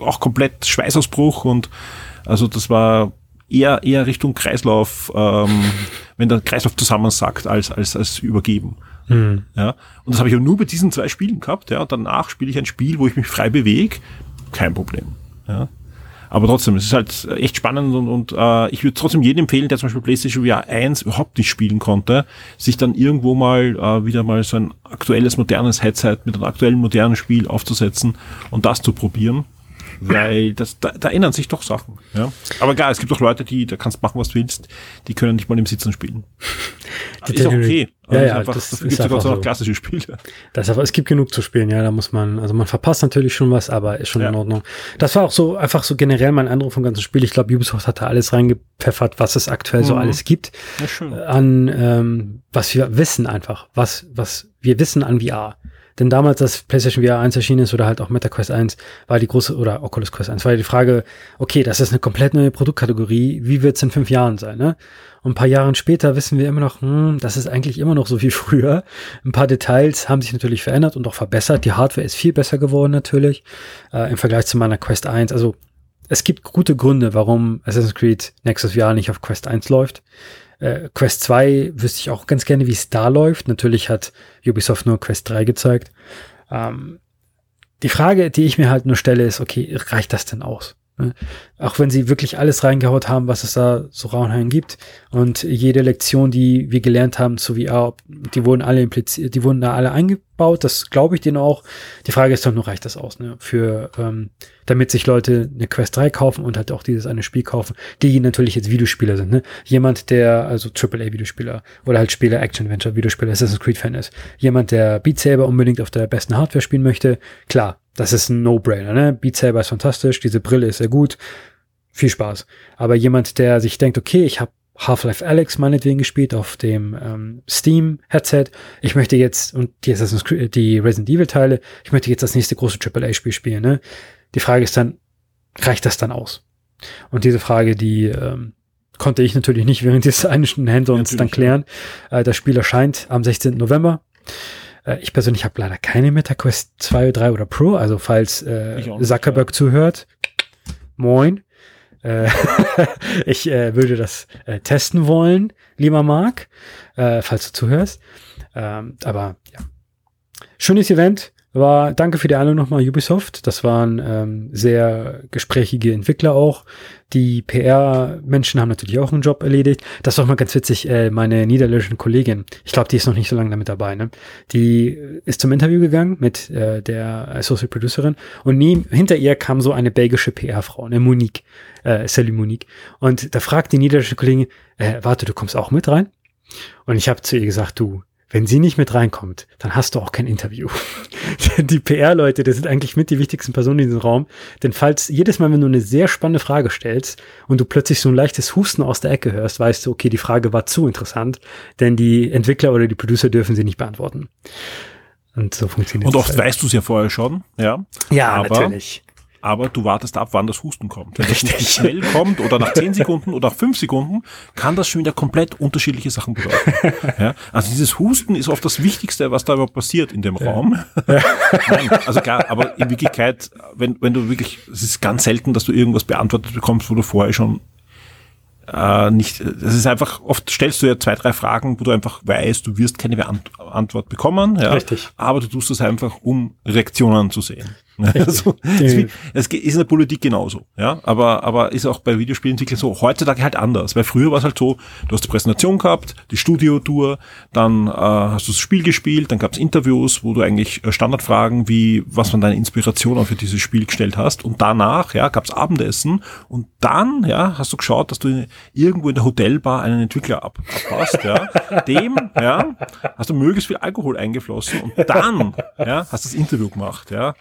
auch komplett Schweißausbruch und also das war eher eher Richtung Kreislauf, ähm, wenn der Kreislauf zusammensackt als als als übergeben. Mhm. Ja, und das habe ich nur bei diesen zwei Spielen gehabt. Ja, und danach spiele ich ein Spiel, wo ich mich frei bewege, kein Problem. Ja. Aber trotzdem, es ist halt echt spannend und, und äh, ich würde trotzdem jedem empfehlen, der zum Beispiel PlayStation VR 1 überhaupt nicht spielen konnte, sich dann irgendwo mal äh, wieder mal so ein aktuelles, modernes Headset mit einem aktuellen, modernen Spiel aufzusetzen und das zu probieren weil das, da, da ändern sich doch Sachen. Ja? Aber klar, es gibt auch Leute, die, da kannst machen, was du willst, die können nicht mal im Sitzen spielen. Das ist auch okay. Also ja, ja, einfach, das, das gibt sogar so noch klassische Spiele. Das ist aber, es gibt genug zu spielen, ja, da muss man, also man verpasst natürlich schon was, aber ist schon ja. in Ordnung. Das war auch so, einfach so generell mein Eindruck vom ganzen Spiel. Ich glaube, Ubisoft hat da alles reingepfeffert, was es aktuell mhm. so alles gibt. Ja, schön. An, ähm, was wir wissen einfach, was, was wir wissen an VR. Denn damals, als PlayStation VR 1 erschienen ist oder halt auch MetaQuest 1, war die große, oder Oculus Quest 1, war die Frage, okay, das ist eine komplett neue Produktkategorie, wie wird es in fünf Jahren sein, ne? Und ein paar Jahre später wissen wir immer noch, hm, das ist eigentlich immer noch so wie früher. Ein paar Details haben sich natürlich verändert und auch verbessert. Die Hardware ist viel besser geworden natürlich äh, im Vergleich zu meiner Quest 1. Also es gibt gute Gründe, warum Assassin's Creed Nexus VR nicht auf Quest 1 läuft. Äh, Quest 2 wüsste ich auch ganz gerne, wie es da läuft. Natürlich hat Ubisoft nur Quest 3 gezeigt. Ähm, die Frage, die ich mir halt nur stelle, ist, okay, reicht das denn aus? Auch wenn sie wirklich alles reingehaut haben, was es da so Raunhain gibt. Und jede Lektion, die wir gelernt haben zu VR, die wurden alle impliziert, die wurden da alle eingebaut. Das glaube ich denen auch. Die Frage ist doch nur, reicht das aus, ne? Für, ähm, damit sich Leute eine Quest 3 kaufen und halt auch dieses eine Spiel kaufen, die natürlich jetzt Videospieler sind, ne? Jemand, der, also AAA-Videospieler oder halt Spieler, Action-Venture-Videospieler, Assassin's Creed-Fan ist. Jemand, der Beat Saber unbedingt auf der besten Hardware spielen möchte, klar, das ist ein No-Brainer, ne? Beat Saber ist fantastisch, diese Brille ist sehr gut, viel Spaß. Aber jemand, der sich denkt, okay, ich habe Half-Life Alex meinetwegen gespielt auf dem ähm, Steam-Headset. Ich möchte jetzt, und die Assassin's Creed, die Resident Evil-Teile, ich möchte jetzt das nächste große AAA-Spiel spielen. Ne? Die Frage ist dann, reicht das dann aus? Und diese Frage, die ähm, konnte ich natürlich nicht während des einen Hands-ons dann klären. Äh, das Spiel erscheint am 16. November. Äh, ich persönlich habe leider keine MetaQuest 2, 3 oder Pro, also falls äh, Zuckerberg ja. zuhört, moin. Äh, ich äh, würde das äh, testen wollen, lieber Marc, äh, falls du zuhörst. Ähm, aber ja. Schönes Event. War, danke für die Einladung nochmal, Ubisoft. Das waren ähm, sehr gesprächige Entwickler auch. Die PR-Menschen haben natürlich auch einen Job erledigt. Das ist auch mal ganz witzig, äh, meine niederländische Kollegin, ich glaube, die ist noch nicht so lange damit dabei, ne? Die ist zum Interview gegangen mit äh, der Associate Producerin und nie, hinter ihr kam so eine belgische PR-Frau, eine Monique, äh, Sally Monique. Und da fragt die niederländische Kollegin, äh, warte, du kommst auch mit rein? Und ich habe zu ihr gesagt, du, wenn sie nicht mit reinkommt, dann hast du auch kein Interview. die PR-Leute, das sind eigentlich mit die wichtigsten Personen in diesem Raum. Denn falls jedes Mal, wenn du eine sehr spannende Frage stellst und du plötzlich so ein leichtes Husten aus der Ecke hörst, weißt du, okay, die Frage war zu interessant, denn die Entwickler oder die Producer dürfen sie nicht beantworten. Und so funktioniert Und oft halt. weißt du es ja vorher schon, ja. Ja, aber natürlich aber du wartest ab, wann das Husten kommt. Wenn das Husten schnell kommt oder nach 10 Sekunden oder nach 5 Sekunden, kann das schon wieder komplett unterschiedliche Sachen bedeuten. Ja? Also dieses Husten ist oft das Wichtigste, was da überhaupt passiert in dem ja. Raum. Ja. Nein, also klar, aber in Wirklichkeit, wenn, wenn du wirklich, es ist ganz selten, dass du irgendwas beantwortet bekommst, wo du vorher schon äh, nicht, das ist einfach, oft stellst du ja zwei, drei Fragen, wo du einfach weißt, du wirst keine Antwort bekommen, ja, Richtig. aber du tust es einfach, um Reaktionen zu sehen. Also, es ist in der Politik genauso, ja, aber, aber ist auch bei Videospielentwicklern so, heutzutage halt anders, weil früher war es halt so, du hast die Präsentation gehabt, die Studiotour, dann äh, hast du das Spiel gespielt, dann gab es Interviews, wo du eigentlich äh, Standardfragen wie, was man deine Inspiration auch für dieses Spiel gestellt hast. Und danach, ja, gab es Abendessen. Und dann, ja, hast du geschaut, dass du irgendwo in der Hotelbar einen Entwickler ab, abpasst, ja, dem, ja, hast du möglichst viel Alkohol eingeflossen und dann, ja, hast das Interview gemacht, ja,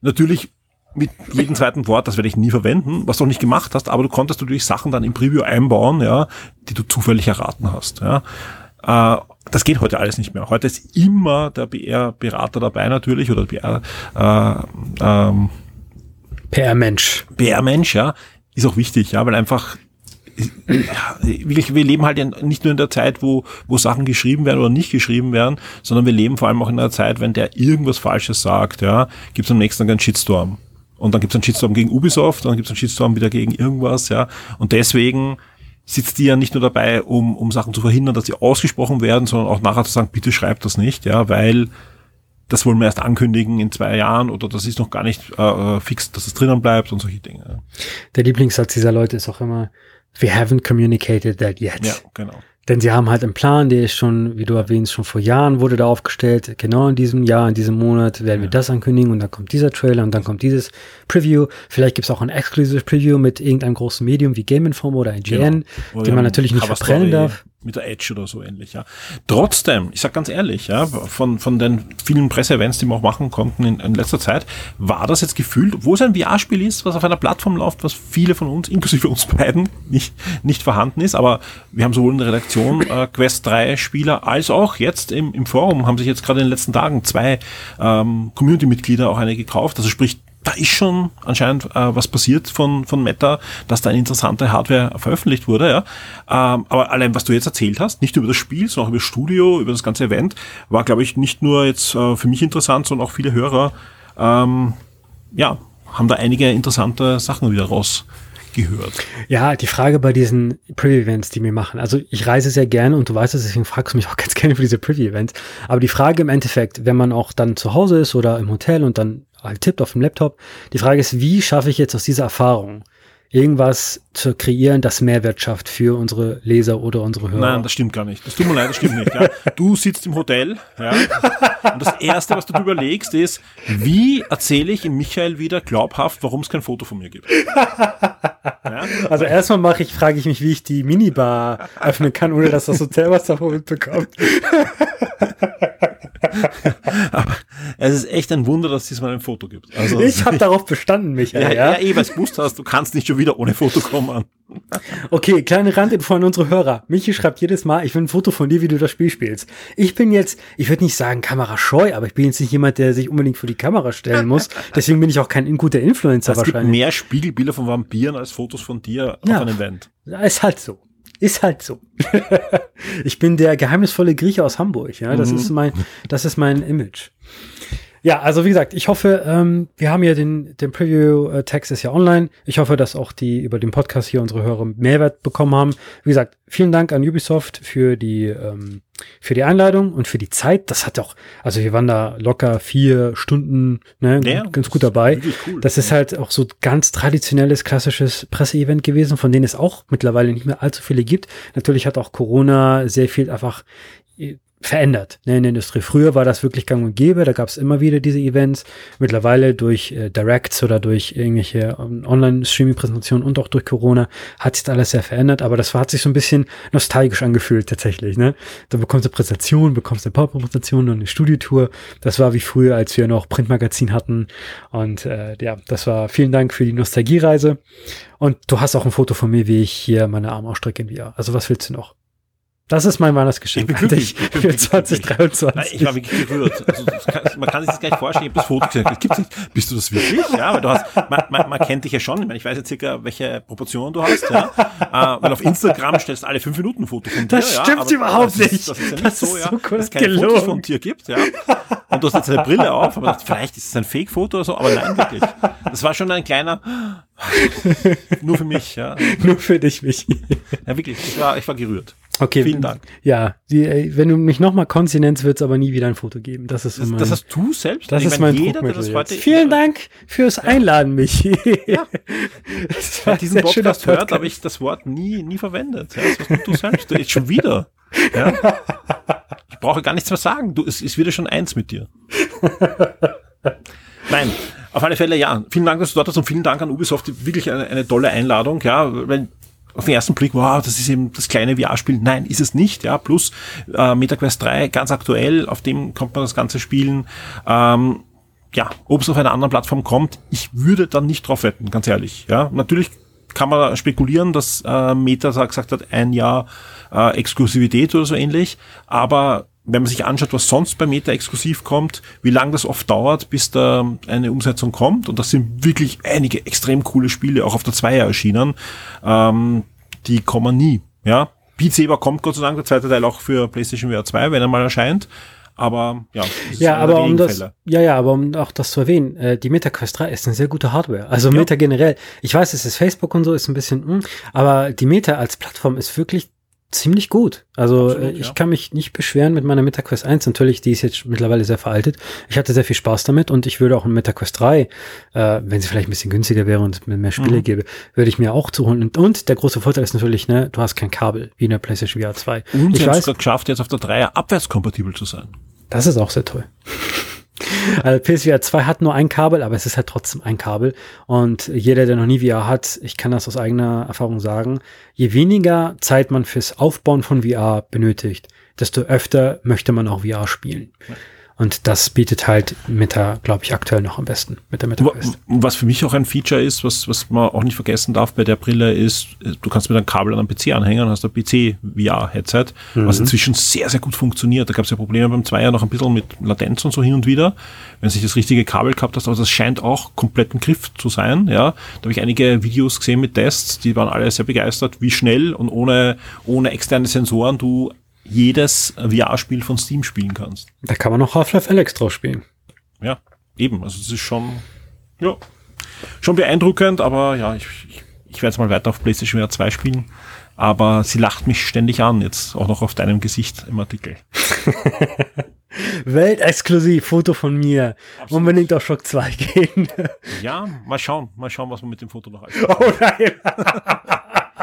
Natürlich mit jedem zweiten Wort, das werde ich nie verwenden, was du auch nicht gemacht hast, aber du konntest natürlich Sachen dann im Preview einbauen, ja, die du zufällig erraten hast, ja. Äh, das geht heute alles nicht mehr. Heute ist immer der BR-Berater dabei natürlich oder BR, äh, ähm, PR-Mensch. PR-Mensch, ja, ist auch wichtig, ja, weil einfach wirklich, wir leben halt nicht nur in der Zeit, wo, wo Sachen geschrieben werden oder nicht geschrieben werden, sondern wir leben vor allem auch in einer Zeit, wenn der irgendwas Falsches sagt, ja, gibt es am nächsten Tag einen Shitstorm. Und dann gibt es einen Shitstorm gegen Ubisoft, dann gibt es einen Shitstorm wieder gegen irgendwas, ja. Und deswegen sitzt die ja nicht nur dabei, um, um Sachen zu verhindern, dass sie ausgesprochen werden, sondern auch nachher zu sagen, bitte schreibt das nicht, ja, weil das wollen wir erst ankündigen in zwei Jahren oder das ist noch gar nicht äh, äh fix, dass es drinnen bleibt und solche Dinge. Der Lieblingssatz dieser Leute ist auch immer, we haven't communicated that yet. Ja, genau. Denn sie haben halt einen Plan, der ist schon, wie du erwähnst, schon vor Jahren wurde da aufgestellt. Genau in diesem Jahr, in diesem Monat werden wir das ankündigen und dann kommt dieser Trailer und dann kommt dieses Preview. Vielleicht gibt es auch ein exklusives Preview mit irgendeinem großen Medium wie Game Informer oder IGN, genau. den man natürlich nicht verbrennen darf mit der Edge oder so ähnlich, ja. Trotzdem, ich sag ganz ehrlich, ja, von, von den vielen Presseevents, die wir auch machen konnten in, in letzter Zeit, war das jetzt gefühlt, wo es ein VR-Spiel ist, was auf einer Plattform läuft, was viele von uns, inklusive uns beiden, nicht, nicht vorhanden ist, aber wir haben sowohl in der Redaktion äh, Quest 3 Spieler als auch jetzt im, im Forum haben sich jetzt gerade in den letzten Tagen zwei ähm, Community-Mitglieder auch eine gekauft, also sprich da ist schon anscheinend äh, was passiert von, von Meta, dass da eine interessante Hardware veröffentlicht wurde. Ja. Ähm, aber allein, was du jetzt erzählt hast, nicht über das Spiel, sondern auch über das Studio, über das ganze Event, war, glaube ich, nicht nur jetzt äh, für mich interessant, sondern auch viele Hörer, ähm, ja, haben da einige interessante Sachen wieder raus gehört. Ja, die Frage bei diesen Preview-Events, die wir machen. Also ich reise sehr gerne und du weißt es, deswegen fragst du mich auch ganz gerne für diese Preview-Events. Aber die Frage im Endeffekt, wenn man auch dann zu Hause ist oder im Hotel und dann tippt auf dem Laptop. Die Frage ist, wie schaffe ich jetzt aus dieser Erfahrung irgendwas zu kreieren, das Mehrwert schafft für unsere Leser oder unsere Hörer. Nein, das stimmt gar nicht. Das tut mir leid, das stimmt nicht. Ja. Du sitzt im Hotel ja, und das Erste, was du überlegst, ist, wie erzähle ich im Michael wieder glaubhaft, warum es kein Foto von mir gibt. Ja? Also erstmal mache ich, frage ich mich, wie ich die Minibar öffnen kann, ohne dass das Hotel was davon mitbekommt. Aber es ist echt ein Wunder, dass es diesmal ein Foto gibt. Also, ich habe darauf bestanden, Michael. Ja, ja, ja eh, weil gewusst hast, du kannst nicht schon wieder ohne Foto kommen. okay, kleine Randinfo an unsere Hörer. Michi schreibt jedes Mal, ich will ein Foto von dir, wie du das Spiel spielst. Ich bin jetzt, ich würde nicht sagen kamerascheu, aber ich bin jetzt nicht jemand, der sich unbedingt vor die Kamera stellen muss. Deswegen bin ich auch kein guter Influencer es wahrscheinlich. Es gibt mehr Spiegelbilder von Vampiren als Fotos von dir ja, auf einem Event. Ist halt so. Ist halt so. ich bin der geheimnisvolle Grieche aus Hamburg. Ja, das mhm. ist mein, das ist mein Image. Ja, also wie gesagt, ich hoffe, ähm, wir haben ja den, den Preview-Text ist ja online. Ich hoffe, dass auch die über den Podcast hier unsere Hörer Mehrwert bekommen haben. Wie gesagt, vielen Dank an Ubisoft für die, ähm, für die Einladung und für die Zeit. Das hat auch, also wir waren da locker vier Stunden, ne, ja, ganz gut dabei. Cool, das ist halt auch so ganz traditionelles, klassisches Presseevent gewesen, von denen es auch mittlerweile nicht mehr allzu viele gibt. Natürlich hat auch Corona sehr viel einfach verändert ne, in der Industrie. Früher war das wirklich gang und gäbe, da gab es immer wieder diese Events. Mittlerweile durch äh, Directs oder durch irgendwelche um, ähm, Online-Streaming-Präsentationen und auch durch Corona hat sich alles sehr verändert, aber das war, hat sich so ein bisschen nostalgisch angefühlt tatsächlich. Ne? Da bekommst du Präsentation, bekommst eine PowerPoint-Präsentation und eine Studiotour. Das war wie früher, als wir noch Printmagazin hatten. Und äh, ja, das war vielen Dank für die Nostalgiereise. Und du hast auch ein Foto von mir, wie ich hier meine Arme ausstrecke in VR. Also was willst du noch? Das ist mein Weihnachtsgeschenk. Ich bin glücklich. Ich bin für 2023. Nein, ich war wirklich gerührt. Also, kann, man kann sich das gar nicht vorstellen. Ich habe das Foto gesehen. Das gibt's nicht. Bist du das wirklich? Ja, weil du hast, man, man, man kennt dich ja schon. Ich, meine, ich weiß ja circa, welche Proportionen du hast. Ja. Äh, weil auf Instagram stellst du alle fünf Minuten ein Foto von dir. Das stimmt ja, überhaupt das ist, das ist ja nicht das so, ja, so dass es keine gelogen. Fotos von dir gibt. Ja. Und du hast jetzt eine Brille auf, aber vielleicht ist es ein Fake-Foto oder so. Aber nein, wirklich. Das war schon ein kleiner, nur für mich. Ja. Nur für dich, Michi. Ja, wirklich. Ich war, ich war gerührt. Okay. Vielen Dank. Ja, die, wenn du mich nochmal konntest, wird es aber nie wieder ein Foto geben. Das ist das, mein, das hast du selbst. Das ich ist mein jeder, der das heute Vielen Dank fürs Einladen, Michi. Ja. Wer diesen Podcast hört, habe ich das Wort nie, nie verwendet. Ja, das hast du selbst. Schon wieder. Ja. Ich brauche gar nichts mehr sagen. Du, es ist wieder schon eins mit dir. Nein, auf alle Fälle ja. Vielen Dank, dass du dort hast und vielen Dank an Ubisoft. Wirklich eine, eine tolle Einladung. Ja, weil auf den ersten Blick, wow, das ist eben das kleine VR-Spiel. Nein, ist es nicht. Ja, plus äh, MetaQuest 3 ganz aktuell, auf dem kommt man das Ganze spielen. Ähm, ja, ob es auf einer anderen Plattform kommt, ich würde dann nicht drauf wetten, ganz ehrlich. Ja, natürlich kann man spekulieren, dass äh, Meta gesagt hat, ein Jahr äh, Exklusivität oder so ähnlich, aber wenn man sich anschaut, was sonst bei Meta exklusiv kommt, wie lange das oft dauert, bis da eine Umsetzung kommt, und das sind wirklich einige extrem coole Spiele auch auf der Zweier erschienen, ähm, die kommen nie. Ja, Beat Saber kommt Gott sei Dank, der zweite Teil auch für PlayStation VR 2, wenn er mal erscheint. Aber ja, ja, aber um das, ja, ja, aber um auch das zu erwähnen, äh, die MetaQuest 3 ist eine sehr gute Hardware. Also ja. Meta generell. Ich weiß, es ist Facebook und so, ist ein bisschen, mh, hm, aber die Meta als Plattform ist wirklich ziemlich gut. Also Absolut, äh, ich ja. kann mich nicht beschweren mit meiner MetaQuest 1. Natürlich, die ist jetzt mittlerweile sehr veraltet. Ich hatte sehr viel Spaß damit und ich würde auch in MetaQuest 3, äh, wenn sie vielleicht ein bisschen günstiger wäre und mir mehr Spiele mhm. gäbe, würde ich mir auch zuholen. Und, und der große Vorteil ist natürlich, ne, du hast kein Kabel wie in der PlayStation VR 2. Und ich sie haben es geschafft, jetzt auf der 3 abwärtskompatibel zu sein. Das ist auch sehr toll. Also PSVR 2 hat nur ein Kabel, aber es ist halt trotzdem ein Kabel. Und jeder, der noch nie VR hat, ich kann das aus eigener Erfahrung sagen, je weniger Zeit man fürs Aufbauen von VR benötigt, desto öfter möchte man auch VR spielen. Ja. Und das bietet halt Meta, glaube ich, aktuell noch am besten mit der MetaQuest. Was für mich auch ein Feature ist, was, was man auch nicht vergessen darf bei der Brille ist, du kannst mit einem Kabel an einem PC anhängen, hast ein PC-VR-Headset, mhm. was inzwischen sehr, sehr gut funktioniert. Da gab es ja Probleme beim Zweier noch ein bisschen mit Latenz und so hin und wieder, wenn sich das richtige Kabel gehabt hast, aber das scheint auch komplett im Griff zu sein. Ja, da habe ich einige Videos gesehen mit Tests, die waren alle sehr begeistert, wie schnell und ohne, ohne externe Sensoren du jedes VR-Spiel von Steam spielen kannst. Da kann man noch Half-Life Alex drauf spielen. Ja, eben. Also es ist schon, ja, schon beeindruckend, aber ja, ich, ich, ich werde jetzt mal weiter auf PlayStation VR 2 spielen. Aber sie lacht mich ständig an, jetzt auch noch auf deinem Gesicht im Artikel. Weltexklusiv, Foto von mir. Absolut. Unbedingt auf Shock 2 gehen. ja, mal schauen, mal schauen, was man mit dem Foto noch alles Oh nein!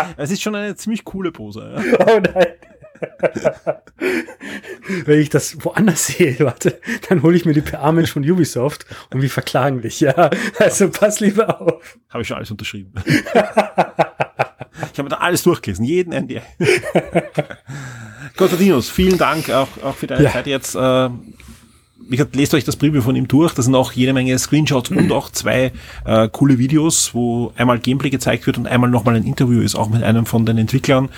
es ist schon eine ziemlich coole Pose. Ja. Oh nein! Wenn ich das woanders sehe, warte, dann hole ich mir die PA-Mensch von Ubisoft und wir verklagen dich, ja. Also pass lieber auf. Habe ich schon alles unterschrieben. ich habe da alles durchgelesen, jeden NDA. Konstantinos, vielen Dank auch, auch für deine ja. Zeit jetzt. Äh, wie gesagt, lest euch das Preview von ihm durch. Da sind auch jede Menge Screenshots und auch zwei äh, coole Videos, wo einmal Gameplay gezeigt wird und einmal nochmal ein Interview ist, auch mit einem von den Entwicklern,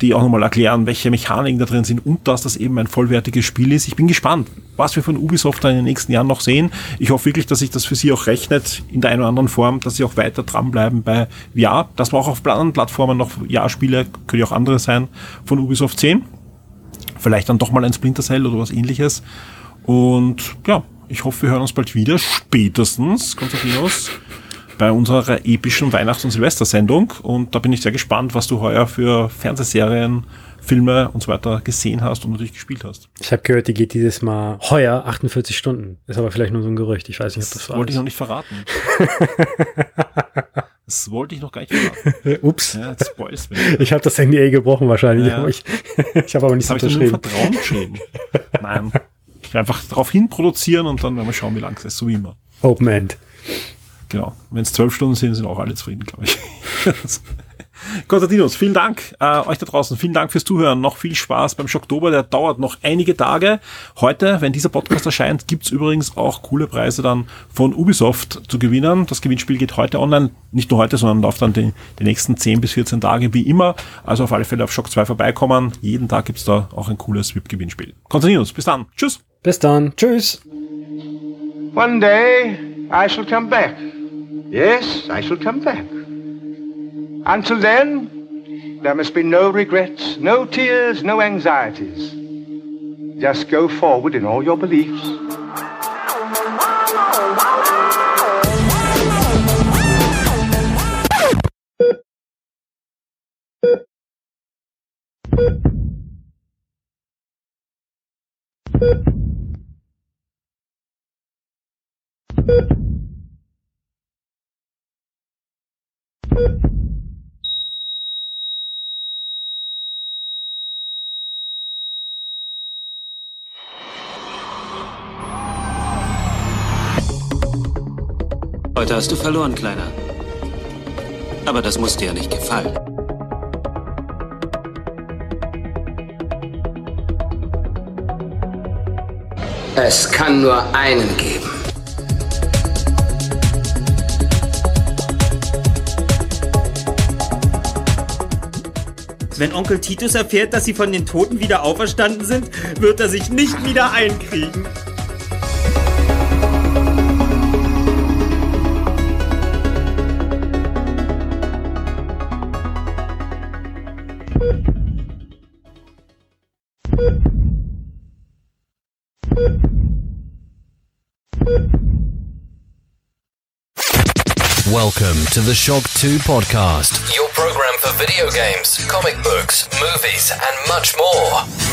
die auch nochmal erklären, welche Mechaniken da drin sind und dass das eben ein vollwertiges Spiel ist. Ich bin gespannt, was wir von Ubisoft da in den nächsten Jahren noch sehen. Ich hoffe wirklich, dass sich das für sie auch rechnet in der einen oder anderen Form, dass sie auch weiter dranbleiben bei VR, dass wir auch auf anderen Plattformen noch VR-Spiele, können ja auch andere sein, von Ubisoft sehen. Vielleicht dann doch mal ein Splinter Cell oder was ähnliches. Und ja, ich hoffe, wir hören uns bald wieder, spätestens, Konstantinos, bei unserer epischen Weihnachts- und Silvestersendung. Und da bin ich sehr gespannt, was du heuer für Fernsehserien, Filme und so weiter gesehen hast und natürlich gespielt hast. Ich habe gehört, die geht dieses Mal heuer 48 Stunden. Ist aber vielleicht nur so ein Gerücht. Ich weiß nicht, ob das, das war. Wollte ich noch nicht verraten. das wollte ich noch gar nicht verraten. Ups. Ja, jetzt spoilst mich. Ich habe das NDA gebrochen wahrscheinlich. Ja. Ich, ich habe aber nicht das so unterschrieben. Vertrauen geschrieben. Nein. Einfach darauf hin produzieren und dann werden wir schauen, wie lang es ist, so wie immer. Open End. Genau. Wenn es zwölf Stunden sind, sind auch alle zufrieden, glaube ich. Konstantinos, vielen Dank äh, euch da draußen. Vielen Dank fürs Zuhören. Noch viel Spaß beim Schocktober. Der dauert noch einige Tage. Heute, wenn dieser Podcast erscheint, gibt's übrigens auch coole Preise dann von Ubisoft zu gewinnen. Das Gewinnspiel geht heute online. Nicht nur heute, sondern läuft dann die, die nächsten 10 bis 14 Tage wie immer. Also auf alle Fälle auf Shock 2 vorbeikommen. Jeden Tag gibt's da auch ein cooles VIP-Gewinnspiel. Konstantinos, bis dann. Tschüss. Bis dann. Tschüss. One day I shall come back. Yes, I shall come back. Until then, there must be no regrets, no tears, no anxieties. Just go forward in all your beliefs. Heute hast du verloren, Kleiner. Aber das muss dir ja nicht gefallen. Es kann nur einen geben. Wenn Onkel Titus erfährt, dass sie von den Toten wieder auferstanden sind, wird er sich nicht wieder einkriegen. Welcome to the Shock 2 podcast. Your for video games, comic books, movies, and much more.